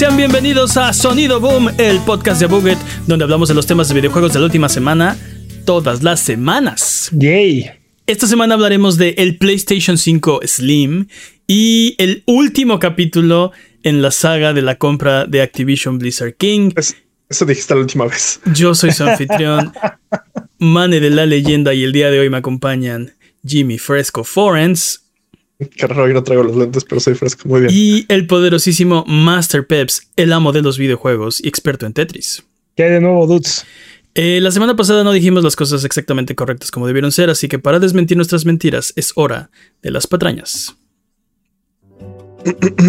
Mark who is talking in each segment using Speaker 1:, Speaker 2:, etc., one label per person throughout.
Speaker 1: Sean bienvenidos a Sonido Boom, el podcast de Buget, donde hablamos de los temas de videojuegos de la última semana, todas las semanas.
Speaker 2: Yay.
Speaker 1: Esta semana hablaremos de el PlayStation 5 Slim y el último capítulo en la saga de la compra de Activision Blizzard King.
Speaker 3: eso dijiste la última vez.
Speaker 1: Yo soy su anfitrión, Mane de la leyenda, y el día de hoy me acompañan Jimmy Fresco Forens.
Speaker 3: No traigo los lentes, pero soy fresco, muy bien.
Speaker 1: Y el poderosísimo Master Peps, el amo de los videojuegos y experto en Tetris.
Speaker 2: ¿Qué hay de nuevo, dudes?
Speaker 1: Eh, la semana pasada no dijimos las cosas exactamente correctas como debieron ser, así que para desmentir nuestras mentiras es hora de las patrañas.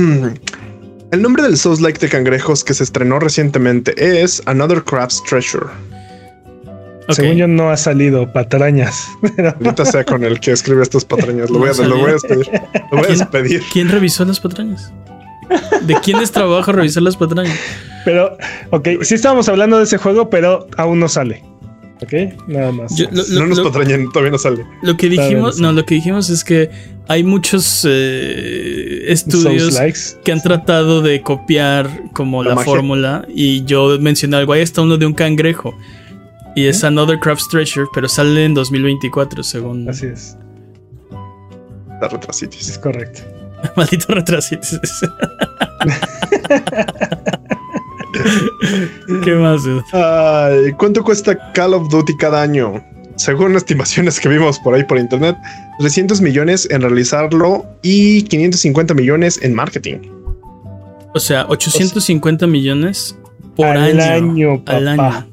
Speaker 3: El nombre del Souls Like de cangrejos que se estrenó recientemente es Another Crab's Treasure.
Speaker 2: Según yo no ha salido patrañas.
Speaker 3: Ahorita sea con el que escribe estas patrañas. Lo voy a, lo voy a despedir. Lo voy a despedir.
Speaker 1: ¿Quién revisó las patrañas? ¿De quién es trabajo revisar las patrañas?
Speaker 2: Pero, ok, sí estábamos hablando de ese juego, pero aún no sale. ¿Ok? Nada más.
Speaker 3: no nos patrañan, todavía no sale.
Speaker 1: Lo que dijimos, no, lo que dijimos es que hay muchos eh, estudios que han tratado de copiar como la, fórmula. Y yo mencioné algo, ahí está uno de un cangrejo. Y es Another Craft's Treasure, pero sale en 2024, según.
Speaker 2: Así es.
Speaker 3: La retrasitis.
Speaker 2: Es correcto.
Speaker 1: Maldito retrasitis. ¿Qué más?
Speaker 3: ¿Cuánto cuesta Call of Duty cada año? Según estimaciones que vimos por ahí por internet, 300 millones en realizarlo y 550 millones en marketing.
Speaker 1: O sea, 850 millones por año, al año.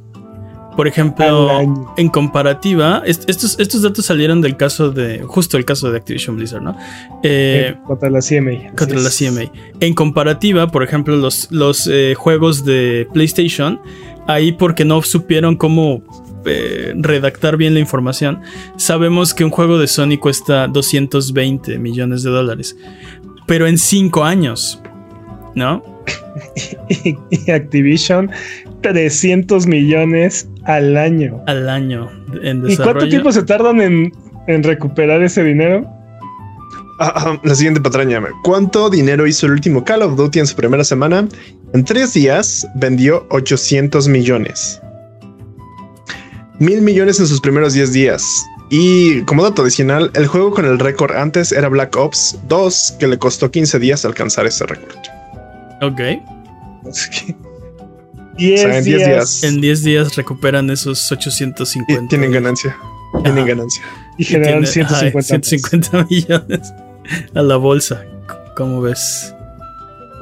Speaker 1: Por ejemplo, en comparativa, estos, estos datos salieron del caso de, justo el caso de Activision Blizzard, ¿no?
Speaker 2: Eh, contra la CMA.
Speaker 1: Contra la CMA. En comparativa, por ejemplo, los, los eh, juegos de PlayStation, ahí porque no supieron cómo eh, redactar bien la información, sabemos que un juego de Sony cuesta 220 millones de dólares, pero en 5 años, ¿no?
Speaker 2: y Activision 300 millones al año.
Speaker 1: Al año
Speaker 2: en desarrollo. ¿Y cuánto tiempo se tardan en, recuperar ese dinero?
Speaker 3: Ah, ah, la siguiente patraña. ¿Cuánto dinero hizo el último Call of Duty en su primera semana? En tres días vendió 800 millones. Mil millones en sus primeros 10 días. Y como dato adicional, el juego con el récord antes era Black Ops 2, que le costó 15 días alcanzar ese récord.
Speaker 1: Ok.
Speaker 2: 10 en 10 días.
Speaker 1: En 10 días recuperan esos 850.
Speaker 3: Y tienen ganancia. Tienen ganancia.
Speaker 2: Y generan 150,
Speaker 1: millones a la bolsa. ¿Cómo ves?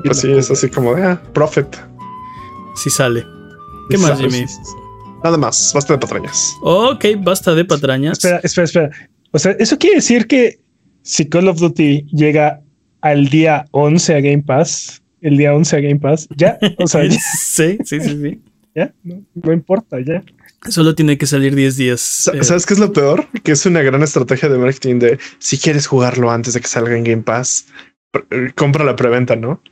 Speaker 3: Así es, así como de ah, profit.
Speaker 1: Sí sale. ¿Qué más, Jimmy?
Speaker 3: Nada más, basta de patrañas.
Speaker 1: Ok, basta de patrañas.
Speaker 2: Espera, espera, espera. O sea, eso quiere decir que si Call of Duty llega al día 11 a Game Pass, el día 11 a Game Pass. Ya, o sea,
Speaker 1: sí, sí, sí, sí.
Speaker 2: Ya, no, importa, ya.
Speaker 1: Solo tiene que salir 10 días.
Speaker 3: Eh. ¿Sabes qué es lo peor? Que es una gran estrategia de marketing de si quieres jugarlo antes de que salga en Game Pass, eh, compra la preventa, ¿no?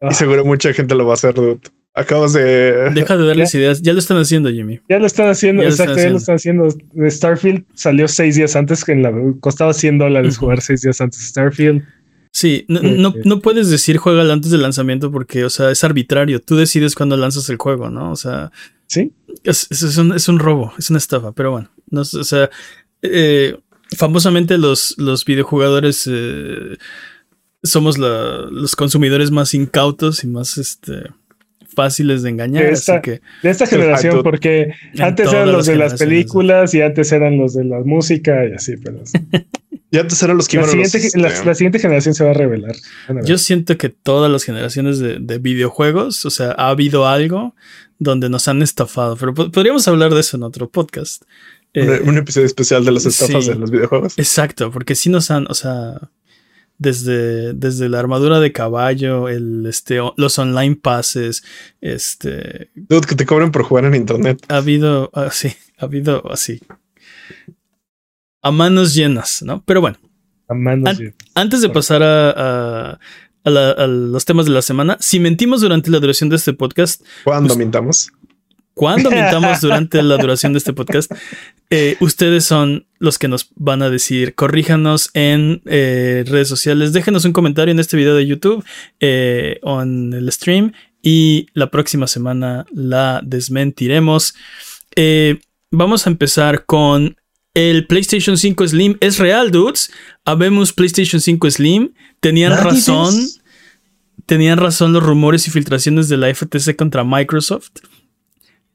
Speaker 3: Y ah. seguro mucha gente lo va a hacer, dude. Acabas de.
Speaker 1: Deja de darles ideas. Ya lo están haciendo, Jimmy.
Speaker 2: Ya lo están haciendo, exacto, ya lo están haciendo. Starfield salió seis días antes que en la costaba 100 dólares jugar seis días antes Starfield.
Speaker 1: Sí, no, no, puedes decir juega antes del lanzamiento porque, o sea, es arbitrario. Tú decides cuándo lanzas el juego, ¿no? O sea.
Speaker 2: Sí.
Speaker 1: Es, es, un, es un, robo, es una estafa, pero bueno. No, o sea, eh, famosamente los, los videojugadores eh, somos los consumidores más incautos y más este, fáciles de engañar.
Speaker 2: De esta,
Speaker 1: que,
Speaker 2: de esta generación, porque antes eran los de las películas y antes eran los de la música y así, pero.
Speaker 3: Y antes eran los que
Speaker 2: la siguiente, la, siguiente generación se va a revelar.
Speaker 1: Yo siento que todas las generaciones de, videojuegos, o sea, ha habido algo donde nos han estafado, pero podríamos hablar de eso en otro podcast.
Speaker 3: un, eh, episodio especial de las estafas de los videojuegos.
Speaker 1: Exacto, porque sí nos han, o sea, desde, desde la armadura de caballo, el, este, los online passes, este...
Speaker 3: Dude, que te cobren por jugar en internet.
Speaker 1: Ha habido, así, ah, ha habido así a manos llenas, ¿no? Pero bueno.
Speaker 2: A manos
Speaker 1: Antes de pasar a, los temas de la semana, si mentimos durante la duración de este podcast.
Speaker 3: ¿Cuándo mintamos?
Speaker 1: cuando mintamos durante la duración de este podcast, eh, ustedes son los que nos van a decir. Corríjanos en eh, redes sociales. Déjenos un comentario en este video de YouTube eh, o en el stream. Y la próxima semana la desmentiremos. vamos a empezar con el PlayStation 5 Slim. Es real, dudes. Habemos PlayStation 5 Slim. Tenían razón. Tenían razón los rumores y filtraciones de la FTC contra Microsoft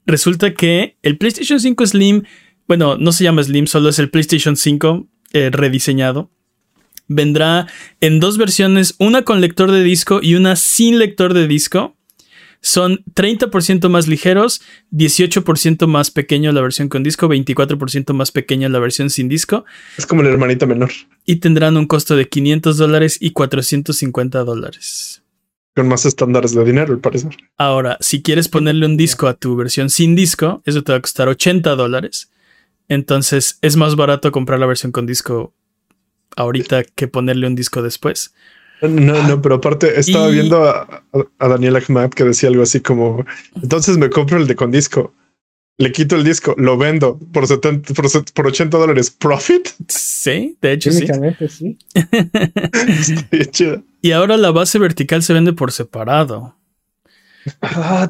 Speaker 1: resulta que el PlayStation 5 Slim, bueno, no se llama Slim, solo es el PlayStation 5 eh, rediseñado. Vendrá en dos versiones, una con lector de disco y una sin lector de disco. Son 30% más ligeros, 18% más pequeño la versión con disco, 24% más pequeña la versión sin disco.
Speaker 3: Es como el hermanito menor.
Speaker 1: Y tendrán un costo de 500 dólares y 450 dólares
Speaker 3: con más estándares de dinero, al parecer.
Speaker 1: Ahora, si quieres ponerle un disco a tu versión sin disco, eso te va a costar 80 dólares. Entonces es más barato comprar la versión con disco ahorita que ponerle un disco después.
Speaker 3: No, no, pero aparte estaba viendo a, a, Daniel Ahmad que decía algo así como, entonces me compro el de con disco le quito el disco, lo vendo por, 70, por, 80 dólares. ¿Profit?
Speaker 1: Sí, de hecho sí.
Speaker 2: sí.
Speaker 1: y ahora la base vertical se vende por separado.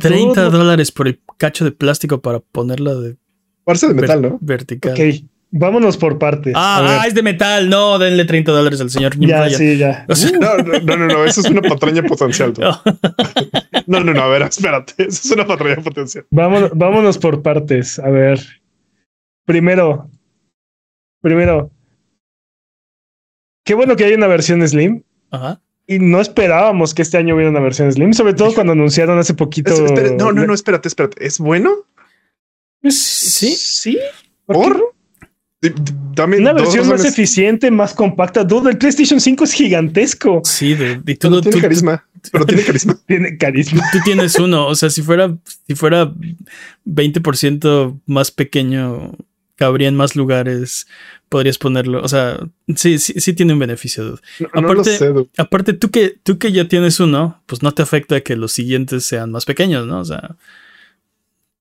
Speaker 1: 30 ah, dólares por el cacho de plástico para ponerla de...
Speaker 3: Parece de metal, ¿no?
Speaker 1: Vertical.
Speaker 2: Ok, vámonos por partes.
Speaker 1: Ah, es de metal. No, denle 30 dólares al señor.
Speaker 2: Ya, sí, ya.
Speaker 3: no, no, no, no, eso es una patraña potencial. No, no, no, a ver, espérate. Eso es una patraña potencial.
Speaker 2: Vámonos, vámonos por partes. A ver. Primero, primero. Qué bueno que hay una versión Slim.
Speaker 1: Ajá.
Speaker 2: Y no esperábamos que este año hubiera una versión Slim, sobre todo cuando anunciaron hace poquito.
Speaker 3: no, no, no, espérate, espérate. ¿Es bueno?
Speaker 1: Sí.
Speaker 2: Sí.
Speaker 3: ¿Por?
Speaker 2: Una versión más eficiente, más compacta. Dude, el PlayStation 5 es gigantesco.
Speaker 1: Sí, de,
Speaker 3: tiene carisma, pero tiene carisma.
Speaker 2: tiene carisma.
Speaker 1: Tú tienes uno. O sea, si fuera, si fuera 20% más pequeño, cabría en más lugares. Podrías ponerlo. O sea, sí, sí, sí tiene un beneficio. aparte, aparte tú que tú que ya tienes uno, pues no te afecta que los siguientes sean más pequeños, ¿no? O sea,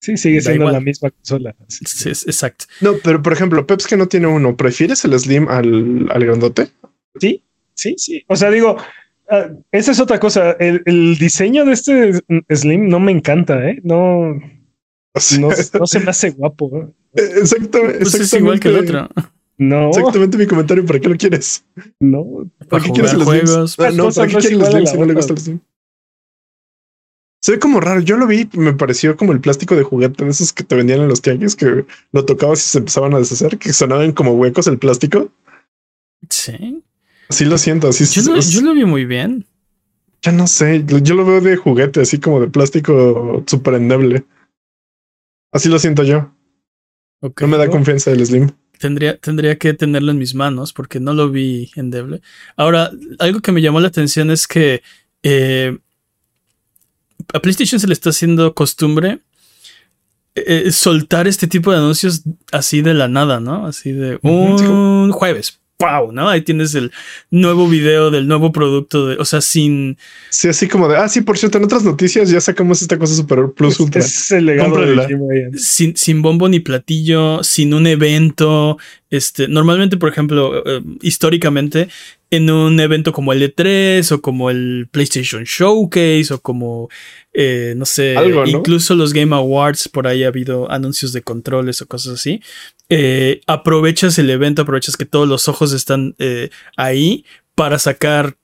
Speaker 2: Sí, sigue siendo la misma consola.
Speaker 1: Sí, exacto.
Speaker 3: No, pero por ejemplo, Peps que no tiene uno, ¿prefieres el Slim al, al grandote?
Speaker 2: Sí, sí, sí. O sea, digo, ah, esa es otra cosa. El, diseño de este Slim no me encanta, ¿eh? No, no, se me hace guapo.
Speaker 3: Exactamente,
Speaker 1: pues es igual que el otro.
Speaker 2: No.
Speaker 3: Exactamente mi comentario. ¿Para qué lo quieres?
Speaker 2: No.
Speaker 1: ¿Para, qué quieres el juegos?
Speaker 3: Ah, no, ¿para qué quieres el Slim si no le gusta el Slim? Se ve como raro. Yo lo vi, me pareció como el plástico de juguete de esos que te vendían en los tianguis que lo tocabas y se empezaban a deshacer, que sonaban como huecos el plástico.
Speaker 1: Sí.
Speaker 3: Así lo siento. Así
Speaker 1: yo, lo, yo lo vi muy bien.
Speaker 3: Ya no sé. Yo lo veo de juguete, así como de plástico súper endeble. Así lo siento yo. No me da confianza el Slim.
Speaker 1: Tendría, tendría que tenerlo en mis manos porque no lo vi endeble. Ahora, algo que me llamó la atención es que eh, a PlayStation se le está haciendo costumbre eh, soltar este tipo de anuncios así de la nada, ¿no? Así de un jueves. ¡Wow! ¿No? Ahí tienes el nuevo video del nuevo producto, de, o sea, sin.
Speaker 3: Sí, así como de, ah, sí, por cierto, en otras noticias ya sacamos esta cosa super plus ultra.
Speaker 2: Es el legado de
Speaker 1: sin, sin bombo ni platillo, sin un evento. Este, normalmente, por ejemplo, eh, históricamente, en un evento como el E3 o como el PlayStation Showcase o como, eh, no sé, incluso los Game Awards, por ahí ha habido anuncios de controles o cosas así. Eh, aprovechas el evento, aprovechas que todos los ojos están eh, ahí para sacar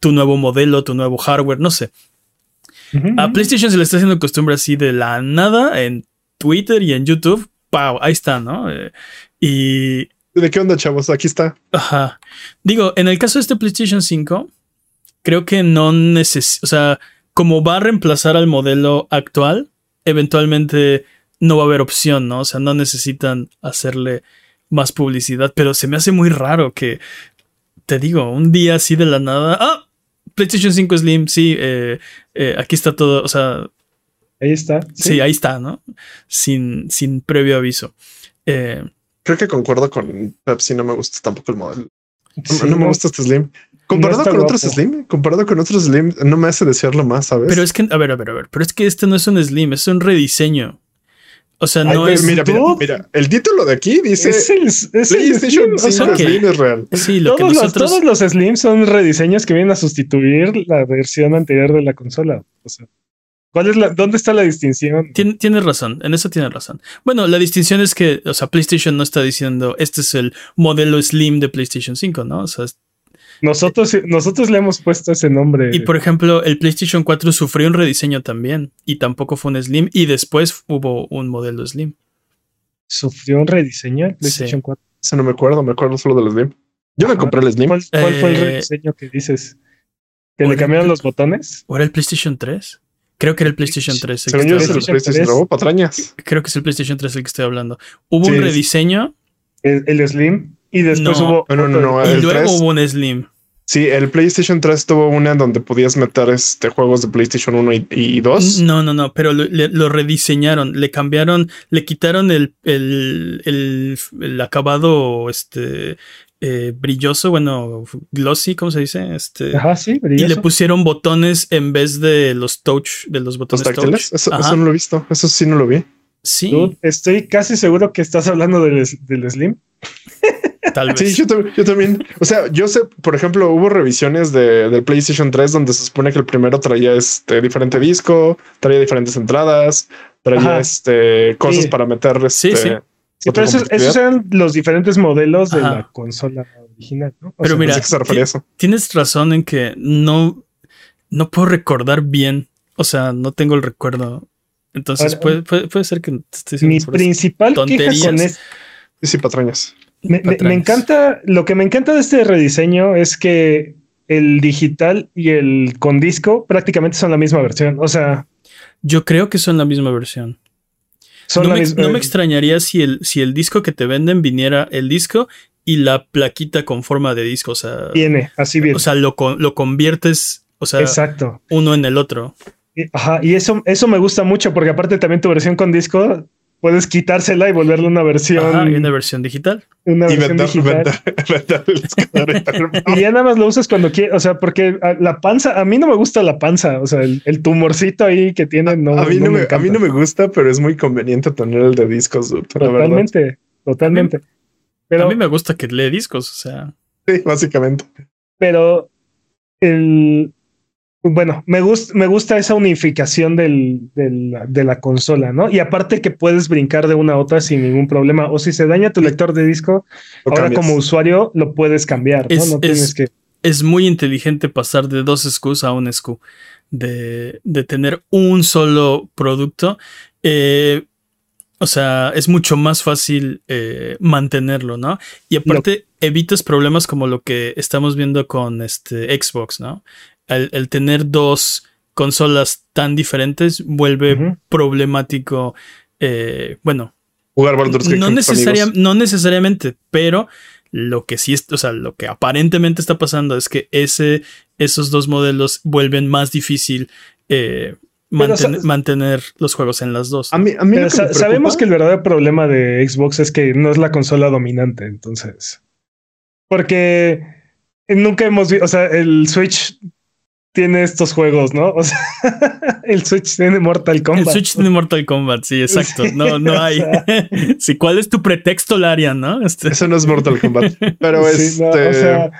Speaker 1: tu nuevo modelo, tu nuevo hardware, no sé. A PlayStation se le está haciendo costumbre así de la nada en Twitter y en YouTube. ¡Pau! Ahí está, ¿no? y
Speaker 3: ¿De qué onda, chavos? Aquí está.
Speaker 1: Ajá. Digo, en el caso de este PlayStation 5, creo que no necesita, o sea, como va a reemplazar al modelo actual, eventualmente no va a haber opción, ¿no? O sea, no necesitan hacerle más publicidad, pero se me hace muy raro que, te digo, un día así de la nada, ah, PlayStation 5 Slim, sí, eh, eh, aquí está todo, o sea...
Speaker 2: Ahí está.
Speaker 1: Sí, ahí está, ¿no? Sin, sin previo aviso. Eh,
Speaker 3: creo que concuerdo con Pepsi, no me gusta tampoco el modelo. No, me gusta este Slim. Comparado con otros Slim, comparado con otros Slim, no me hace desearlo más, ¿sabes?
Speaker 1: Pero es que, a ver, a ver, a ver, pero es que este no es un Slim, es un rediseño. O sea, no
Speaker 3: pero
Speaker 1: es.
Speaker 3: mira, mira, mira, el título de aquí dice
Speaker 2: es el, es el
Speaker 3: PlayStation
Speaker 2: Slim, o
Speaker 3: 5
Speaker 2: sea,
Speaker 1: Ok.
Speaker 3: Slim es real.
Speaker 1: Sí, lo que
Speaker 2: todos, los,
Speaker 1: nosotros.
Speaker 2: todos los Slim son rediseños que vienen a sustituir la versión anterior de la consola. O sea, ¿cuál es la, ¿dónde está la distinción?
Speaker 1: Tien- Tienes razón, en eso tienes razón. Bueno, la distinción es que, o sea, PlayStation no está diciendo este es el modelo Slim de PlayStation 5, ¿no? O sea, es-
Speaker 2: Nosotros, nosotros le hemos puesto ese nombre.
Speaker 1: y por ejemplo, el PlayStation 4 sufrió un rediseño también y tampoco fue un Slim y después hubo un modelo Slim.
Speaker 2: Sufrió un rediseño el PlayStation
Speaker 1: Sí.
Speaker 2: 4.
Speaker 3: Eso no me acuerdo, me acuerdo solo del Slim. Yo me compré el Slim.
Speaker 2: ¿Cuál, cuál fue el
Speaker 1: Eh,
Speaker 2: rediseño que dices? ¿Que le cambiaron los botones?
Speaker 1: ¿O era el PlayStation 3? Creo que era el PlayStation 3. el que
Speaker 3: Según yo es el
Speaker 2: PlayStation
Speaker 3: PlayStation
Speaker 2: 3.
Speaker 3: nuevo, patrañas.
Speaker 1: Creo que es el PlayStation 3 el que estoy hablando. Hubo
Speaker 3: Sí,
Speaker 1: un rediseño
Speaker 2: El, el Slim. Y después
Speaker 1: No.
Speaker 2: hubo.
Speaker 3: No, no, no,
Speaker 1: y
Speaker 3: el
Speaker 1: luego
Speaker 3: 3.
Speaker 1: hubo un Slim.
Speaker 3: Sí, el PlayStation 3 tuvo una en donde podías meter este juegos de PlayStation 1 y, y 2.
Speaker 1: No, no, no, pero lo, le- lo rediseñaron, le cambiaron, le quitaron el, el, el, el acabado este eh, brilloso, bueno, glossy, ¿cómo se dice? Este,
Speaker 2: Ajá, sí,
Speaker 1: y le pusieron botones en vez de los touch, de los
Speaker 3: Los
Speaker 1: botones
Speaker 3: táctiles.
Speaker 1: touch.
Speaker 3: Eso, no lo he visto. Eso sí no lo vi.
Speaker 1: Sí,
Speaker 2: Dude, estoy casi seguro que estás hablando del, del Slim.
Speaker 1: tal vez.
Speaker 3: Sí, yo, tam- yo también. O sea, yo sé, por ejemplo, hubo revisiones de, del PlayStation 3 donde se supone que el primero traía este diferente disco, traía diferentes entradas, traía
Speaker 2: Ajá.
Speaker 3: este cosas
Speaker 2: Sí.
Speaker 3: para meter.
Speaker 1: Sí,
Speaker 3: Este,
Speaker 1: sí.
Speaker 2: Sí, pero esos, esos eran los diferentes modelos de la consola original, ¿no? O
Speaker 1: Pero
Speaker 2: sea,
Speaker 1: mira,
Speaker 3: se refería a eso.
Speaker 1: Tienes razón en que no, no puedo recordar bien, o sea, no tengo el recuerdo. Entonces
Speaker 2: Ahora,
Speaker 1: puede, puede, puede ser que te esté diciendo
Speaker 2: mi principal queja
Speaker 1: tonterías.
Speaker 2: con
Speaker 3: Sí, sí, patrañas.
Speaker 2: Me, me- me
Speaker 1: patrañas.
Speaker 2: encanta, lo que me encanta de este rediseño es que el digital y el con disco prácticamente son la misma versión. O sea,
Speaker 1: Yo creo que son la misma versión.
Speaker 2: son
Speaker 1: no,
Speaker 2: la
Speaker 1: me,
Speaker 2: misma.
Speaker 1: no me extrañaría si el, si el disco que te venden viniera el disco y la plaquita con forma de disco. O sea,
Speaker 2: Viene, así viene.
Speaker 1: o sea lo, lo conviertes, o sea,
Speaker 2: Exacto.
Speaker 1: uno en el otro.
Speaker 2: Y- Ajá, y eso, eso me gusta mucho porque aparte también tu versión con disco puedes quitársela y volverle una versión,
Speaker 1: Ajá, y una versión digital.
Speaker 2: una
Speaker 3: Y
Speaker 2: versión
Speaker 3: vender,
Speaker 2: digital. Y ya nada más lo usas cuando quieres, o sea, porque a- la panza, a mí no me gusta la panza, o sea, el, el tumorcito ahí que tiene, no,
Speaker 3: a, mí no me, a mí no me gusta, pero es muy conveniente tener el de discos. verdad.
Speaker 2: Totalmente, totalmente.
Speaker 1: a
Speaker 2: Pero,
Speaker 1: mí me gusta que lee discos, o sea.
Speaker 3: Sí, básicamente.
Speaker 2: pero el bueno, me gusta, me gusta esa unificación del, del- de la consola, ¿no? Y aparte que puedes brincar de una a otra sin ningún problema. O si se daña tu lector de disco,
Speaker 3: Lo
Speaker 2: ahora
Speaker 3: cambias.
Speaker 2: como usuario lo puedes cambiar, ¿no?
Speaker 1: Es-
Speaker 2: no tienes
Speaker 1: es-
Speaker 2: que.
Speaker 1: es muy inteligente pasar de dos SKUs a un SKU, de, de tener un solo producto. Eh, o sea, es mucho más fácil eh, mantenerlo, ¿no? Y aparte, evitas problemas como lo que estamos viendo con este Xbox, ¿no? El, el tener dos consolas tan diferentes vuelve problemático. eh, bueno,
Speaker 3: Jugar Baldur's Gate
Speaker 1: no, necesaria- no necesariamente, pero lo que sí es, o sea, lo que aparentemente está pasando es que ese, esos dos modelos vuelven más difícil eh,
Speaker 2: Pero,
Speaker 1: manten-
Speaker 2: sa-
Speaker 1: mantener los juegos en las dos.
Speaker 3: A mí, a mí que
Speaker 2: sa- sabemos que el verdadero problema de Xbox es que no es la consola dominante, entonces. Porque nunca hemos visto, o sea, el Switch tiene estos juegos, ¿no? O sea, el Switch tiene Mortal Kombat.
Speaker 1: El Switch tiene Mortal Kombat, sí, exacto.
Speaker 2: Sí,
Speaker 1: No, no hay. sí, ¿cuál es tu pretexto, Larian, no? Este-
Speaker 3: Eso no es Mortal Kombat. Pero
Speaker 2: Sí,
Speaker 3: este.
Speaker 2: no, o sea,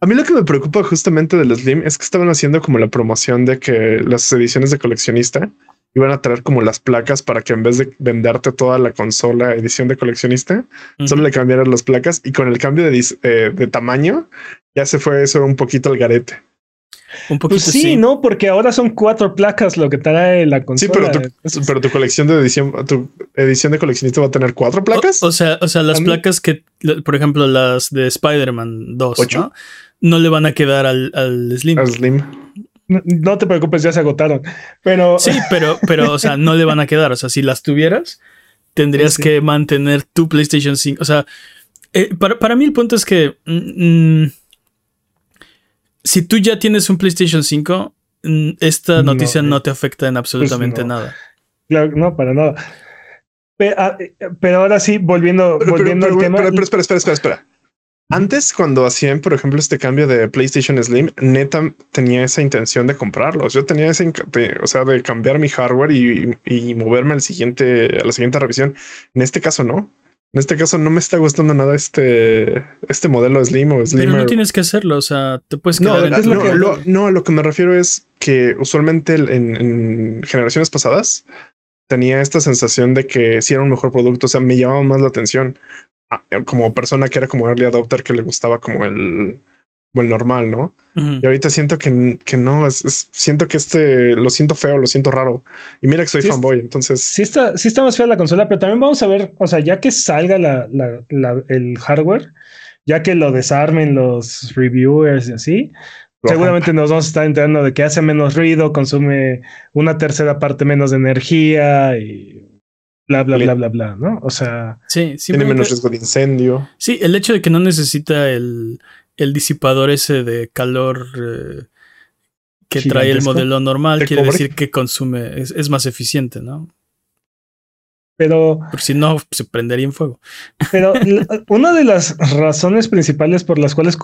Speaker 3: A mí lo que me preocupa justamente del Slim es que estaban haciendo como la promoción de que las ediciones de coleccionista iban a traer como las placas para que en vez de venderte toda la consola edición de coleccionista, solo le cambiaran las placas y con el cambio de, eh, de tamaño ya se fue eso un poquito al garete.
Speaker 1: Un poquito
Speaker 2: pues sí,
Speaker 1: sí.
Speaker 2: ¿no? Porque ahora son cuatro placas lo que trae la
Speaker 3: Sí,
Speaker 2: consola.
Speaker 3: pero tu, pero tu colección de edición, tu edición de coleccionista va a tener cuatro placas.
Speaker 1: O, o sea, o sea, las placas que, por ejemplo, las de Spider-Man 2,
Speaker 3: ¿Ocho?
Speaker 1: ¿no? No le van a quedar al, al Slim.
Speaker 3: al Slim.
Speaker 2: no, no te preocupes, ya se agotaron. Pero
Speaker 1: Sí, pero, pero, o sea, no le van a quedar. O sea, si las tuvieras, tendrías
Speaker 2: Sí.
Speaker 1: que mantener tu PlayStation 5. O sea, eh, para, para mí el punto es que mm, mm, si tú ya tienes un PlayStation 5, mm, esta
Speaker 2: No,
Speaker 1: noticia
Speaker 2: eh,
Speaker 1: no, te afecta en absolutamente
Speaker 2: no.
Speaker 1: nada.
Speaker 2: claro, no, para nada. Ah, eh, Pero, ahora sí, volviendo,
Speaker 3: Pero,
Speaker 2: volviendo
Speaker 3: pero,
Speaker 2: al tema.
Speaker 3: pero- pero espera, espera, espera, espera. Antes, cuando hacían, por ejemplo, este cambio de PlayStation Slim, neta tenía esa intención de comprarlos. Yo tenía ese, o sea, de cambiar mi hardware y, moverme al siguiente, a la siguiente revisión. En este caso, no. En este caso, no me está gustando nada este, este modelo Slim o Slim.
Speaker 1: Pero no tienes que hacerlo. O sea, te puedes
Speaker 3: quedar no, lo que, no, a lo que me refiero es que usualmente en, generaciones pasadas tenía esta sensación de que si era un mejor producto. O sea, me llamaba más la atención como persona que era como early adopter que le gustaba como el, el normal, ¿no? Y ahorita siento que, que no, es, siento que este lo siento feo, lo siento raro. Y mira que soy fanboy, entonces.
Speaker 2: Sí está, sí está más fea la consola, pero también vamos a ver, o sea, ya que salga la, la, el hardware, ya que lo desarmen los reviewers y así, seguramente nos vamos a estar enterando de que hace menos ruido, consume una tercera parte menos de energía y bla, bla, bla, bla, bla, ¿no? O sea,
Speaker 1: sí,
Speaker 3: tiene menos riesgo de incendio.
Speaker 1: Sí, el hecho de que no necesita el, el disipador ese de calor eh, que trae el modelo normal quiere decir que consume, es, más eficiente, ¿no?
Speaker 2: Pero.
Speaker 1: Por si no, se prendería en fuego.
Speaker 2: Pero una de las razones principales por las cuales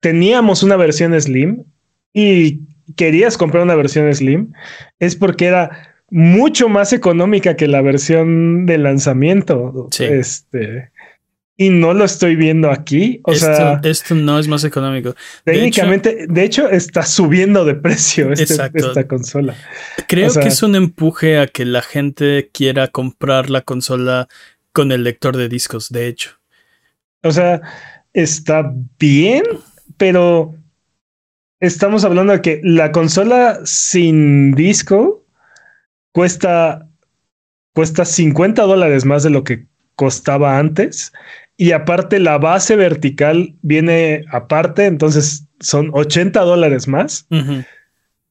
Speaker 2: teníamos una versión Slim y querías comprar una versión Slim es porque era mucho más económica que la versión de lanzamiento. Este. Y no lo estoy viendo aquí. O
Speaker 1: esto,
Speaker 2: sea,
Speaker 1: esto no es más económico.
Speaker 2: Técnicamente, de hecho, está subiendo de precio este, esta consola.
Speaker 1: Creo que es un empuje a que la gente quiera comprar la consola con el lector de discos, de hecho.
Speaker 2: O sea, está bien, pero estamos hablando de que la consola sin disco cuesta, cuesta 50 dólares más de lo que costaba antes. Y aparte la base vertical viene aparte, entonces son 80 dólares más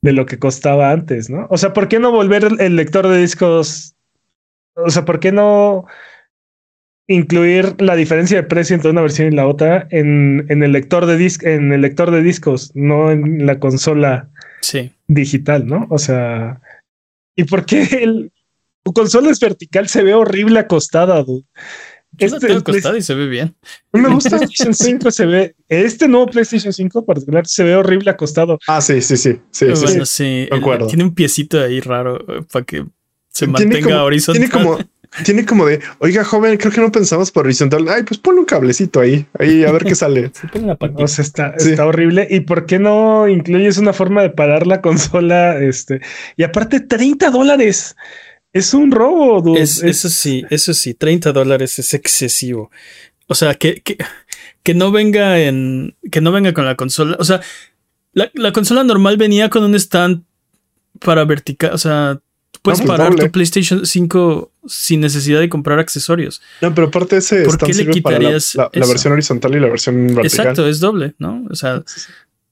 Speaker 2: de lo que costaba antes, ¿no? O sea, ¿por qué no volver el lector de discos? O sea, ¿por qué no incluir la diferencia de precio entre una versión y la otra en, en el lector de disc, en el lector de discos, no en la consola digital, ¿no? O sea, ¿Y por qué el, tu consola es vertical? Se ve horrible acostada, dude.
Speaker 1: Este acostada y se ve bien.
Speaker 2: No me gusta PlayStation 5, se ve. Este nuevo PlayStation 5 particular se ve horrible acostado.
Speaker 3: Ah, sí, sí, sí. sí,
Speaker 1: bueno, sí. Tiene un piecito ahí raro eh, para que se mantenga horizontal.
Speaker 3: Tiene como, tiene como de, oiga, joven, creo que no pensamos por horizontal. Ay, pues pon un cablecito ahí, ahí a ver qué sale.
Speaker 2: o sea, está, está horrible. ¿Y por qué no incluyes una forma de parar la consola? Este, y aparte, 30 dólares. Es un robo,
Speaker 1: Eso sí, eso sí, 30 dólares es excesivo. O sea, que, que, que, no venga en. Que no venga con la consola. O sea, la, la consola normal venía con un stand para vertical. O sea, puedes parar tu PlayStation 5 sin necesidad de comprar accesorios.
Speaker 3: No, pero aparte ese ¿Por qué le quitarías la, versión horizontal y la versión vertical?
Speaker 1: Exacto, es doble, ¿no? O sea,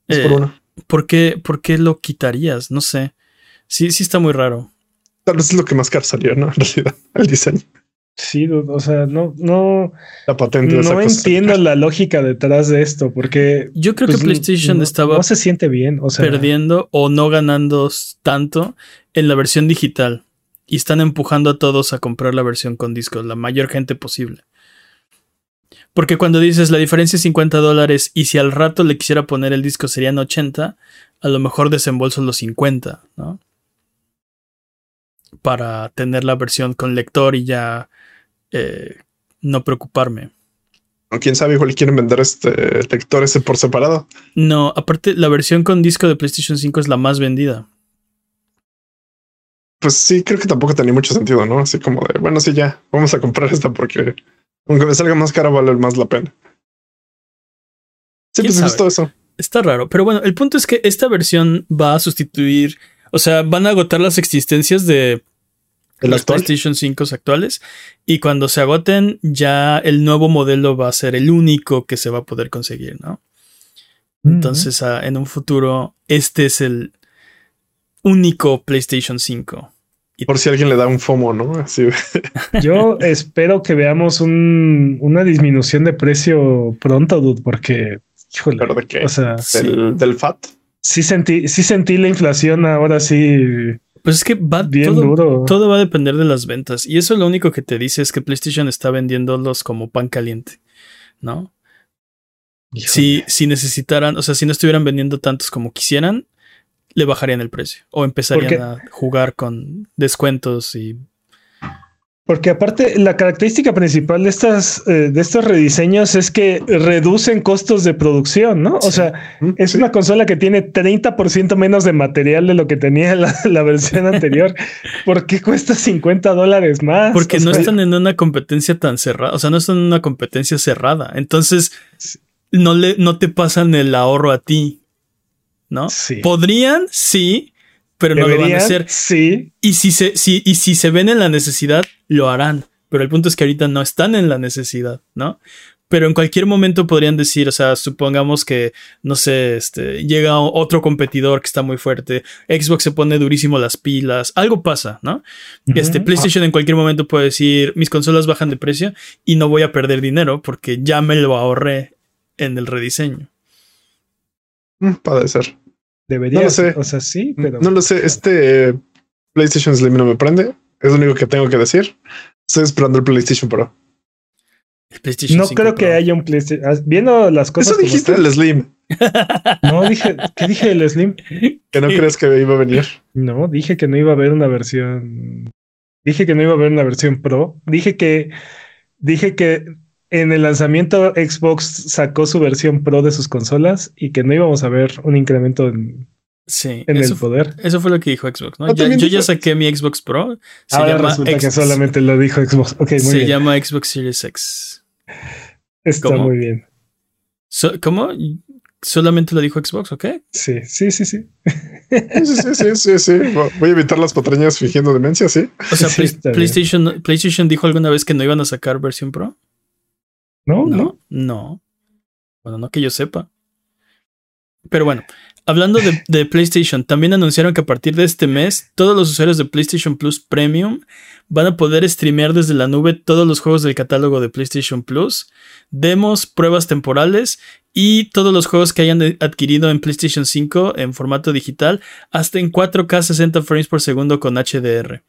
Speaker 1: es por eh, uno. ¿por qué, ¿Por qué lo quitarías? No sé. Sí, sí está muy raro.
Speaker 3: Tal vez es lo que más caro salió, ¿no? En realidad, el diseño.
Speaker 2: Sí, o sea, no, no.
Speaker 3: La patente.
Speaker 2: No entiendo la lógica detrás de esto, porque.
Speaker 1: Yo creo que pues, PlayStation estaba.
Speaker 2: No se siente bien, o sea.
Speaker 1: Perdiendo o no ganando tanto en la versión digital. Y están empujando a todos a comprar la versión con discos, la mayor gente posible. Porque cuando dices la diferencia es 50 dólares y si al rato le quisiera poner el disco serían 80, a lo mejor desembolso los 50, ¿no? Para tener la versión con lector y ya eh, no preocuparme.
Speaker 3: Quién sabe, igual quieren vender este lector ese por separado.
Speaker 1: No, aparte, la versión con disco de PlayStation 5 es la más vendida.
Speaker 3: Pues sí, creo que tampoco tenía mucho sentido, ¿no? Así como de, bueno, sí, ya, vamos a comprar esta porque aunque me salga más cara, vale más la pena. Sí, pues es todo eso.
Speaker 1: Está raro, pero bueno, el punto es que esta versión va a sustituir, o sea, van a agotar las existencias de las PlayStation 5 actuales. Y cuando se agoten, ya el nuevo modelo va a ser el único que se va a poder conseguir, ¿no? Entonces, ah, en un futuro, este es el único PlayStation 5.
Speaker 3: Por si alguien le da un FOMO, ¿no?
Speaker 2: Yo espero que veamos una disminución de precio pronto, dude, porque,
Speaker 3: híjole, de qué? O sea, ¿Del, del FAT.
Speaker 2: Sí sentí, sí sentí la inflación ahora sí
Speaker 1: pues es que va Bien todo, duro. todo va a depender de las ventas. Y eso lo único que te dice es que PlayStation está vendiéndolos como pan caliente, ¿no? Si, si necesitaran, o sea, si no estuvieran vendiendo tantos como quisieran, le bajarían el precio o empezarían a jugar con descuentos y
Speaker 2: porque aparte, la característica principal de estas, eh, de estos rediseños es que reducen costos de producción, ¿no? O sea, es una consola que tiene 30% menos de material de lo que tenía la, versión anterior. ¿Por qué cuesta 50 dólares más?
Speaker 1: Porque no están en una competencia tan cerrada, o sea, no están en una competencia cerrada. Entonces, no, le, no te pasan el ahorro a ti, ¿no? Sí. Podrían, sí, pero no lo van a hacer.
Speaker 2: Sí.
Speaker 1: Y si se, si, y si se ven en la necesidad, lo harán. Pero el punto es que ahorita no están en la necesidad, ¿no? Pero en cualquier momento podrían decir, o sea, supongamos que, no sé, este, llega otro competidor que está muy fuerte, Xbox se pone durísimo las pilas, algo pasa, ¿no? Este, PlayStation en cualquier momento puede decir, mis consolas bajan de precio y no voy a perder dinero porque ya me lo ahorré en el rediseño.
Speaker 3: Mm, puede ser.
Speaker 2: Debería, no ser, o sea, sí, pero...
Speaker 3: No lo sé, este PlayStation Slim no me prende, es lo único que tengo que decir. Estoy esperando el PlayStation Pro.
Speaker 2: no creo que haya un PlayStation. Ah, viendo las cosas.
Speaker 3: Eso dijiste el Slim.
Speaker 2: No, dije, ¿qué dije del Slim?
Speaker 3: Que no crees que iba a venir.
Speaker 2: No, dije que no iba a haber una versión. Dije que no iba a haber una versión Pro. Dije que. Dije que en el lanzamiento Xbox sacó su versión Pro de sus consolas y que no íbamos a ver un incremento en,
Speaker 1: sí,
Speaker 2: en el poder.
Speaker 1: Eso fue lo que dijo Xbox, ¿no? Ah, yo ya saqué mi Xbox Pro.
Speaker 2: Se Ahora resulta que solamente lo dijo Xbox.
Speaker 1: se llama Xbox Series X.
Speaker 2: Está muy bien.
Speaker 1: ¿Cómo? ¿Solamente lo dijo Xbox, ok?
Speaker 2: Sí, sí, sí, sí.
Speaker 3: Sí, sí, sí, sí, Voy a evitar las patrañas fingiendo demencia, sí.
Speaker 1: O sea, PlayStation, PlayStation dijo alguna vez que no iban a sacar versión Pro.
Speaker 2: No, no.
Speaker 1: No. Bueno, no que yo sepa. Pero bueno, hablando de, PlayStation, también anunciaron que a partir de este mes, todos los usuarios de PlayStation Plus Premium van a poder streamear desde la nube todos los juegos del catálogo de PlayStation Plus, demos, pruebas temporales y todos los juegos que hayan adquirido en PlayStation 5 en formato digital, hasta en 4K 60 frames por segundo con HDR.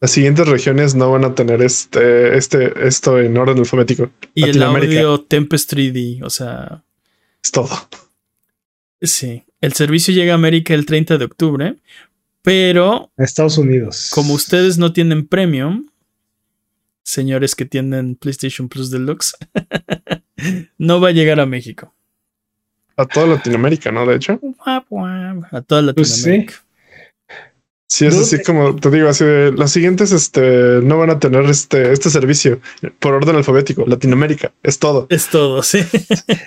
Speaker 3: Las siguientes regiones no van a tener este, este, esto en orden alfabético.
Speaker 1: Y el audio Tempest 3D, o sea.
Speaker 3: Es todo.
Speaker 1: Sí. El servicio llega a América el 30 de octubre, pero.
Speaker 2: A Estados Unidos.
Speaker 1: Como ustedes no tienen premium, señores que tienen PlayStation Plus Deluxe, no va a llegar a México.
Speaker 3: A toda Latinoamérica, ¿no? De hecho.
Speaker 1: A toda pues Latinoamérica.
Speaker 3: Sí, es así como te digo, así de las siguientes este, no van a tener este, este servicio por orden alfabético. Latinoamérica es todo.
Speaker 1: Es todo, sí.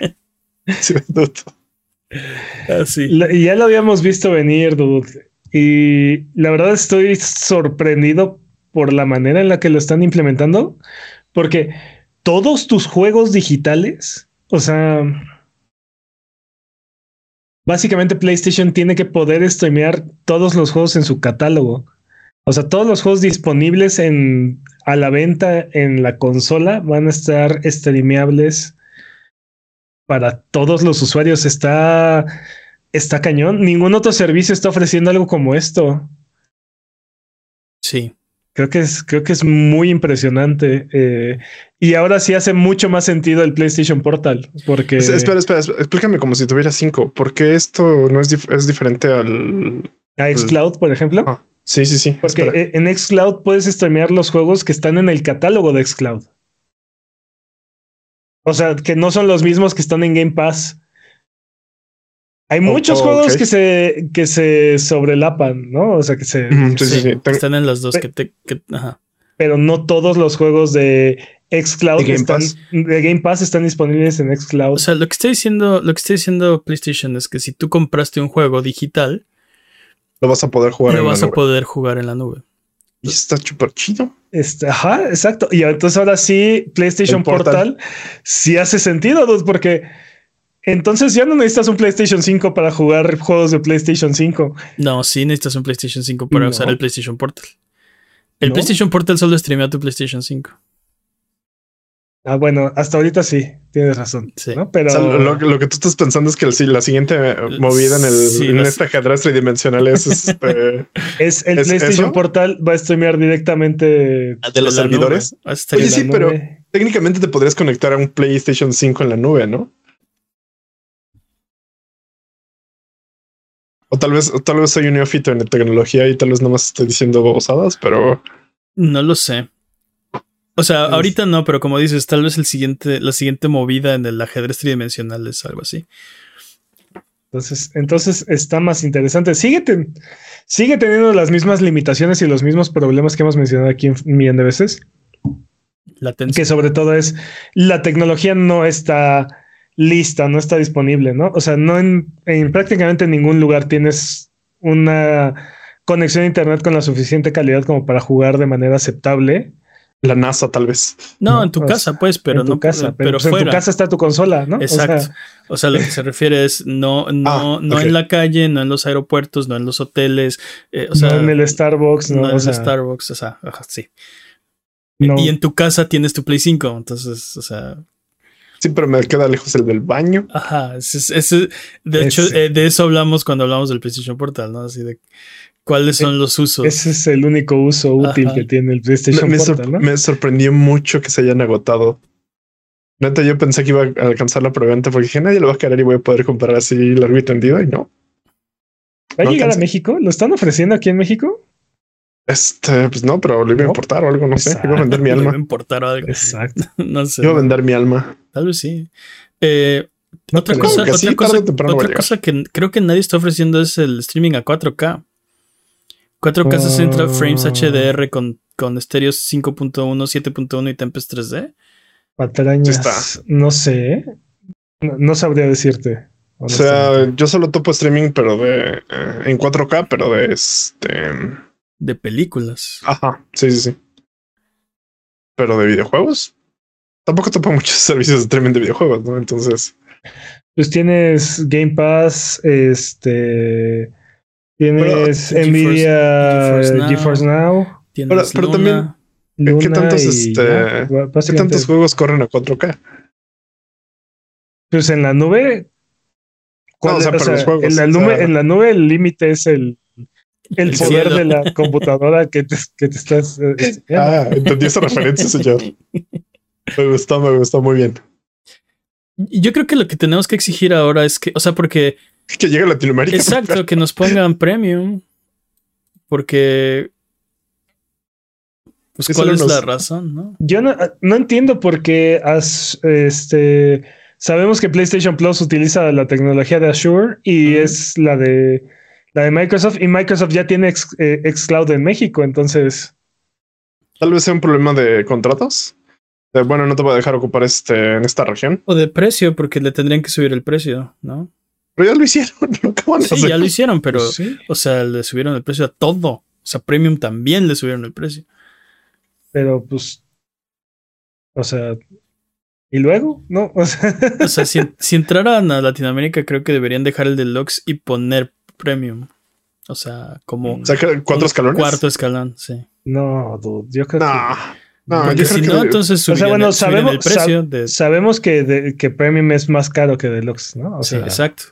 Speaker 3: sí,
Speaker 1: Así.
Speaker 2: Y ya lo habíamos visto venir, dude. Y la verdad estoy sorprendido por la manera en la que lo están implementando, porque todos tus juegos digitales, o sea, básicamente PlayStation tiene que poder streamear todos los juegos en su catálogo. O sea, todos los juegos disponibles a la venta en la consola van a estar streameables para todos los usuarios. Está, está cañón. Ningún otro servicio está ofreciendo algo como esto.
Speaker 1: Sí.
Speaker 2: Creo que es, creo que es muy impresionante. Eh, y ahora sí hace mucho más sentido el PlayStation Portal. Porque.
Speaker 3: espera, espera, explícame como si tuviera cinco. ¿Por qué esto no es, es diferente al.
Speaker 2: A Xcloud, por ejemplo?
Speaker 3: Ah, sí, sí, sí.
Speaker 2: Porque e, en Xcloud puedes streamear los juegos que están en el catálogo de Xcloud. O sea, que no son los mismos que están en Game Pass. Hay muchos juegos que se que se sobrelapan, ¿no? O sea, que se
Speaker 1: están en los dos que te ajá.
Speaker 2: Pero no todos los juegos de Xcloud de están de Game Pass están disponibles en Xcloud.
Speaker 1: O sea, lo que está diciendo, lo que está diciendo PlayStation es que si tú compraste un juego digital,
Speaker 3: lo vas a poder jugar
Speaker 1: lo vas a poder jugar en la nube.
Speaker 3: Y está súper chido.
Speaker 2: Está, ajá, exacto. Y entonces ahora sí, PlayStation Portal. sí hace sentido, porque entonces ya no necesitas un PlayStation 5 para jugar juegos de PlayStation 5.
Speaker 1: No, sí necesitas un PlayStation 5 para usar el PlayStation Portal. El PlayStation Portal solo streamea tu PlayStation 5.
Speaker 2: Ah, bueno, hasta ahorita sí, tienes razón.
Speaker 1: Sí.
Speaker 2: Pero
Speaker 3: lo, que tú estás pensando es que la siguiente movida en, el, en este ajedrez tridimensional es este,
Speaker 2: es el PlayStation Portal va a streamear directamente
Speaker 3: de los servidores. Oye, sí, pero técnicamente te podrías conectar a un PlayStation 5 en la nube, ¿no? O tal vez, o tal vez soy un neófito en tecnología y tal vez nomás estoy diciendo babosadas, pero
Speaker 1: No lo sé. O sea,
Speaker 3: Es-
Speaker 1: ahorita no, pero como dices, tal vez el siguiente, la siguiente movida en el ajedrez tridimensional es algo así.
Speaker 2: Entonces, entonces está más interesante. Sigue, ten- sigue teniendo las mismas limitaciones y los mismos problemas que hemos mencionado aquí un millón de veces.
Speaker 1: Latencia.
Speaker 2: que sobre todo es la tecnología no está lista, no está disponible, ¿no? O sea, no en, en prácticamente ningún lugar tienes una conexión a internet con la suficiente calidad como para jugar de manera aceptable.
Speaker 3: la NASA tal vez.
Speaker 1: No,
Speaker 2: No,
Speaker 1: en tu
Speaker 2: o
Speaker 1: casa, pues, pero
Speaker 2: en tu
Speaker 1: no.
Speaker 2: casa, pero,
Speaker 1: pero
Speaker 2: pues, en
Speaker 1: fuera.
Speaker 2: tu casa está tu consola, ¿no? O
Speaker 1: Exacto.
Speaker 2: sea,
Speaker 1: O sea, lo que se refiere es no, no,
Speaker 3: Ah,
Speaker 1: no en la calle, no en los aeropuertos, no en los hoteles. eh, o sea,
Speaker 2: no en el Starbucks, no,
Speaker 1: no en
Speaker 2: o
Speaker 1: el
Speaker 2: sea,
Speaker 1: Starbucks, o sea, ajá, sí.
Speaker 2: no.
Speaker 1: Y en tu casa tienes tu Play 5, entonces, o sea,
Speaker 3: Sí, pero me queda lejos el del baño.
Speaker 1: ajá, ese es- ese- de hecho, eh, de eso hablamos cuando hablamos del PlayStation Portal, ¿no? Así de cuáles son los usos.
Speaker 2: Ese es el único uso útil
Speaker 1: Ajá.
Speaker 2: que tiene el
Speaker 3: Me,
Speaker 2: PlayStation
Speaker 3: me
Speaker 2: Portal, ¿no?
Speaker 3: me sorprendió mucho que se hayan agotado. Neta, yo pensé que iba a alcanzar la preventa porque dije nadie lo va a querer y voy a poder comprar así largo y tendido y no.
Speaker 2: ¿Va a
Speaker 3: no
Speaker 2: llegar a. México? ¿Lo están ofreciendo aquí en México?
Speaker 3: Este, pues no, pero lo iba a importar o algo, no sé. Iba a vender mi
Speaker 1: Le va a
Speaker 3: alma.
Speaker 1: importar algo.
Speaker 2: Exacto.
Speaker 1: No sé.
Speaker 3: Iba a vender mi alma.
Speaker 1: Tal vez sí. Eh,
Speaker 2: No
Speaker 1: otra cosa,
Speaker 3: Que sí,
Speaker 1: otra
Speaker 3: tarde
Speaker 1: cosa, otra cosa que creo que nadie está ofreciendo es el streaming a 4K. 4K 60 frames. HDR con, con estéreos 5.1, 7.1 y Tempest 3D.
Speaker 2: Patrañas.
Speaker 3: Sí está.
Speaker 2: No sé. ¿eh? No, no sabría decirte.
Speaker 3: O sea, yo solo topo streaming, pero de eh, en 4K, pero de este.
Speaker 1: De películas.
Speaker 3: Ajá, sí, sí, sí. Pero de videojuegos. Tampoco topo muchos servicios de streaming de videojuegos, ¿no? Entonces,
Speaker 2: Pues tienes Game Pass, este. Tienes
Speaker 1: Pero,
Speaker 2: Nvidia
Speaker 1: GeForce Now.
Speaker 2: GeForce Now.
Speaker 1: Tienes
Speaker 3: Pero- pero también-
Speaker 1: Luna.
Speaker 3: ¿qué
Speaker 2: Luna
Speaker 3: tantos,
Speaker 2: y
Speaker 3: este, ¿qué tantos juegos corren a 4K?
Speaker 2: Pues en la nube. ¿cuál
Speaker 3: o sea,
Speaker 2: es?
Speaker 3: para los juegos,
Speaker 2: en, la
Speaker 3: o
Speaker 2: nube
Speaker 3: sea-
Speaker 2: en la nube el límite es el, el,
Speaker 1: El
Speaker 2: poder
Speaker 1: cielo.
Speaker 2: de la computadora que te, que te estás. eh, enseñando.
Speaker 3: Ah, entendí esa referencia, señor. Me gustó, me gustó muy bien.
Speaker 1: Yo creo que lo que tenemos que exigir ahora es que, o sea, porque
Speaker 3: Que llegue a Latinoamérica.
Speaker 1: Exacto, que nos pongan premium. Porque. Pues, ¿cuál es
Speaker 3: nos-
Speaker 1: la razón, no?
Speaker 2: Yo no, no entiendo por qué as- este, sabemos que PlayStation Plus utiliza la tecnología de Azure y es la de la de Microsoft y Microsoft ya tiene ex- eh, xCloud en México, entonces
Speaker 3: Tal vez sea un problema de contratos. De, bueno, no te voy a dejar ocupar este en esta región.
Speaker 1: O de precio, porque le tendrían que subir el precio, ¿no?
Speaker 3: Pero ya lo hicieron, lo acaban de
Speaker 1: Sí,
Speaker 3: hacer.
Speaker 1: ya lo hicieron, pero,
Speaker 2: sí,
Speaker 1: o sea, le subieron el precio a todo. O sea, Premium también le subieron el precio.
Speaker 2: pero pues o sea, y luego, ¿no? O sea,
Speaker 1: O sea, si, si entraran a Latinoamérica, creo que deberían dejar el deluxe y poner Premium. O sea, como
Speaker 3: O sea, que cuatro
Speaker 1: un
Speaker 3: escalones.
Speaker 1: Cuarto escalón, sí.
Speaker 2: no, dude, yo creo
Speaker 3: No, no,
Speaker 1: Porque
Speaker 3: yo
Speaker 1: si
Speaker 3: creo
Speaker 1: no,
Speaker 3: que
Speaker 1: entonces
Speaker 2: sea,
Speaker 1: subirían,
Speaker 2: bueno,
Speaker 1: el, subirían
Speaker 2: sabemos-
Speaker 1: el precio de.
Speaker 2: que sabemos que, de- que Premium es más caro que Deluxe, ¿no? O
Speaker 1: sí,
Speaker 2: sea,
Speaker 1: exacto.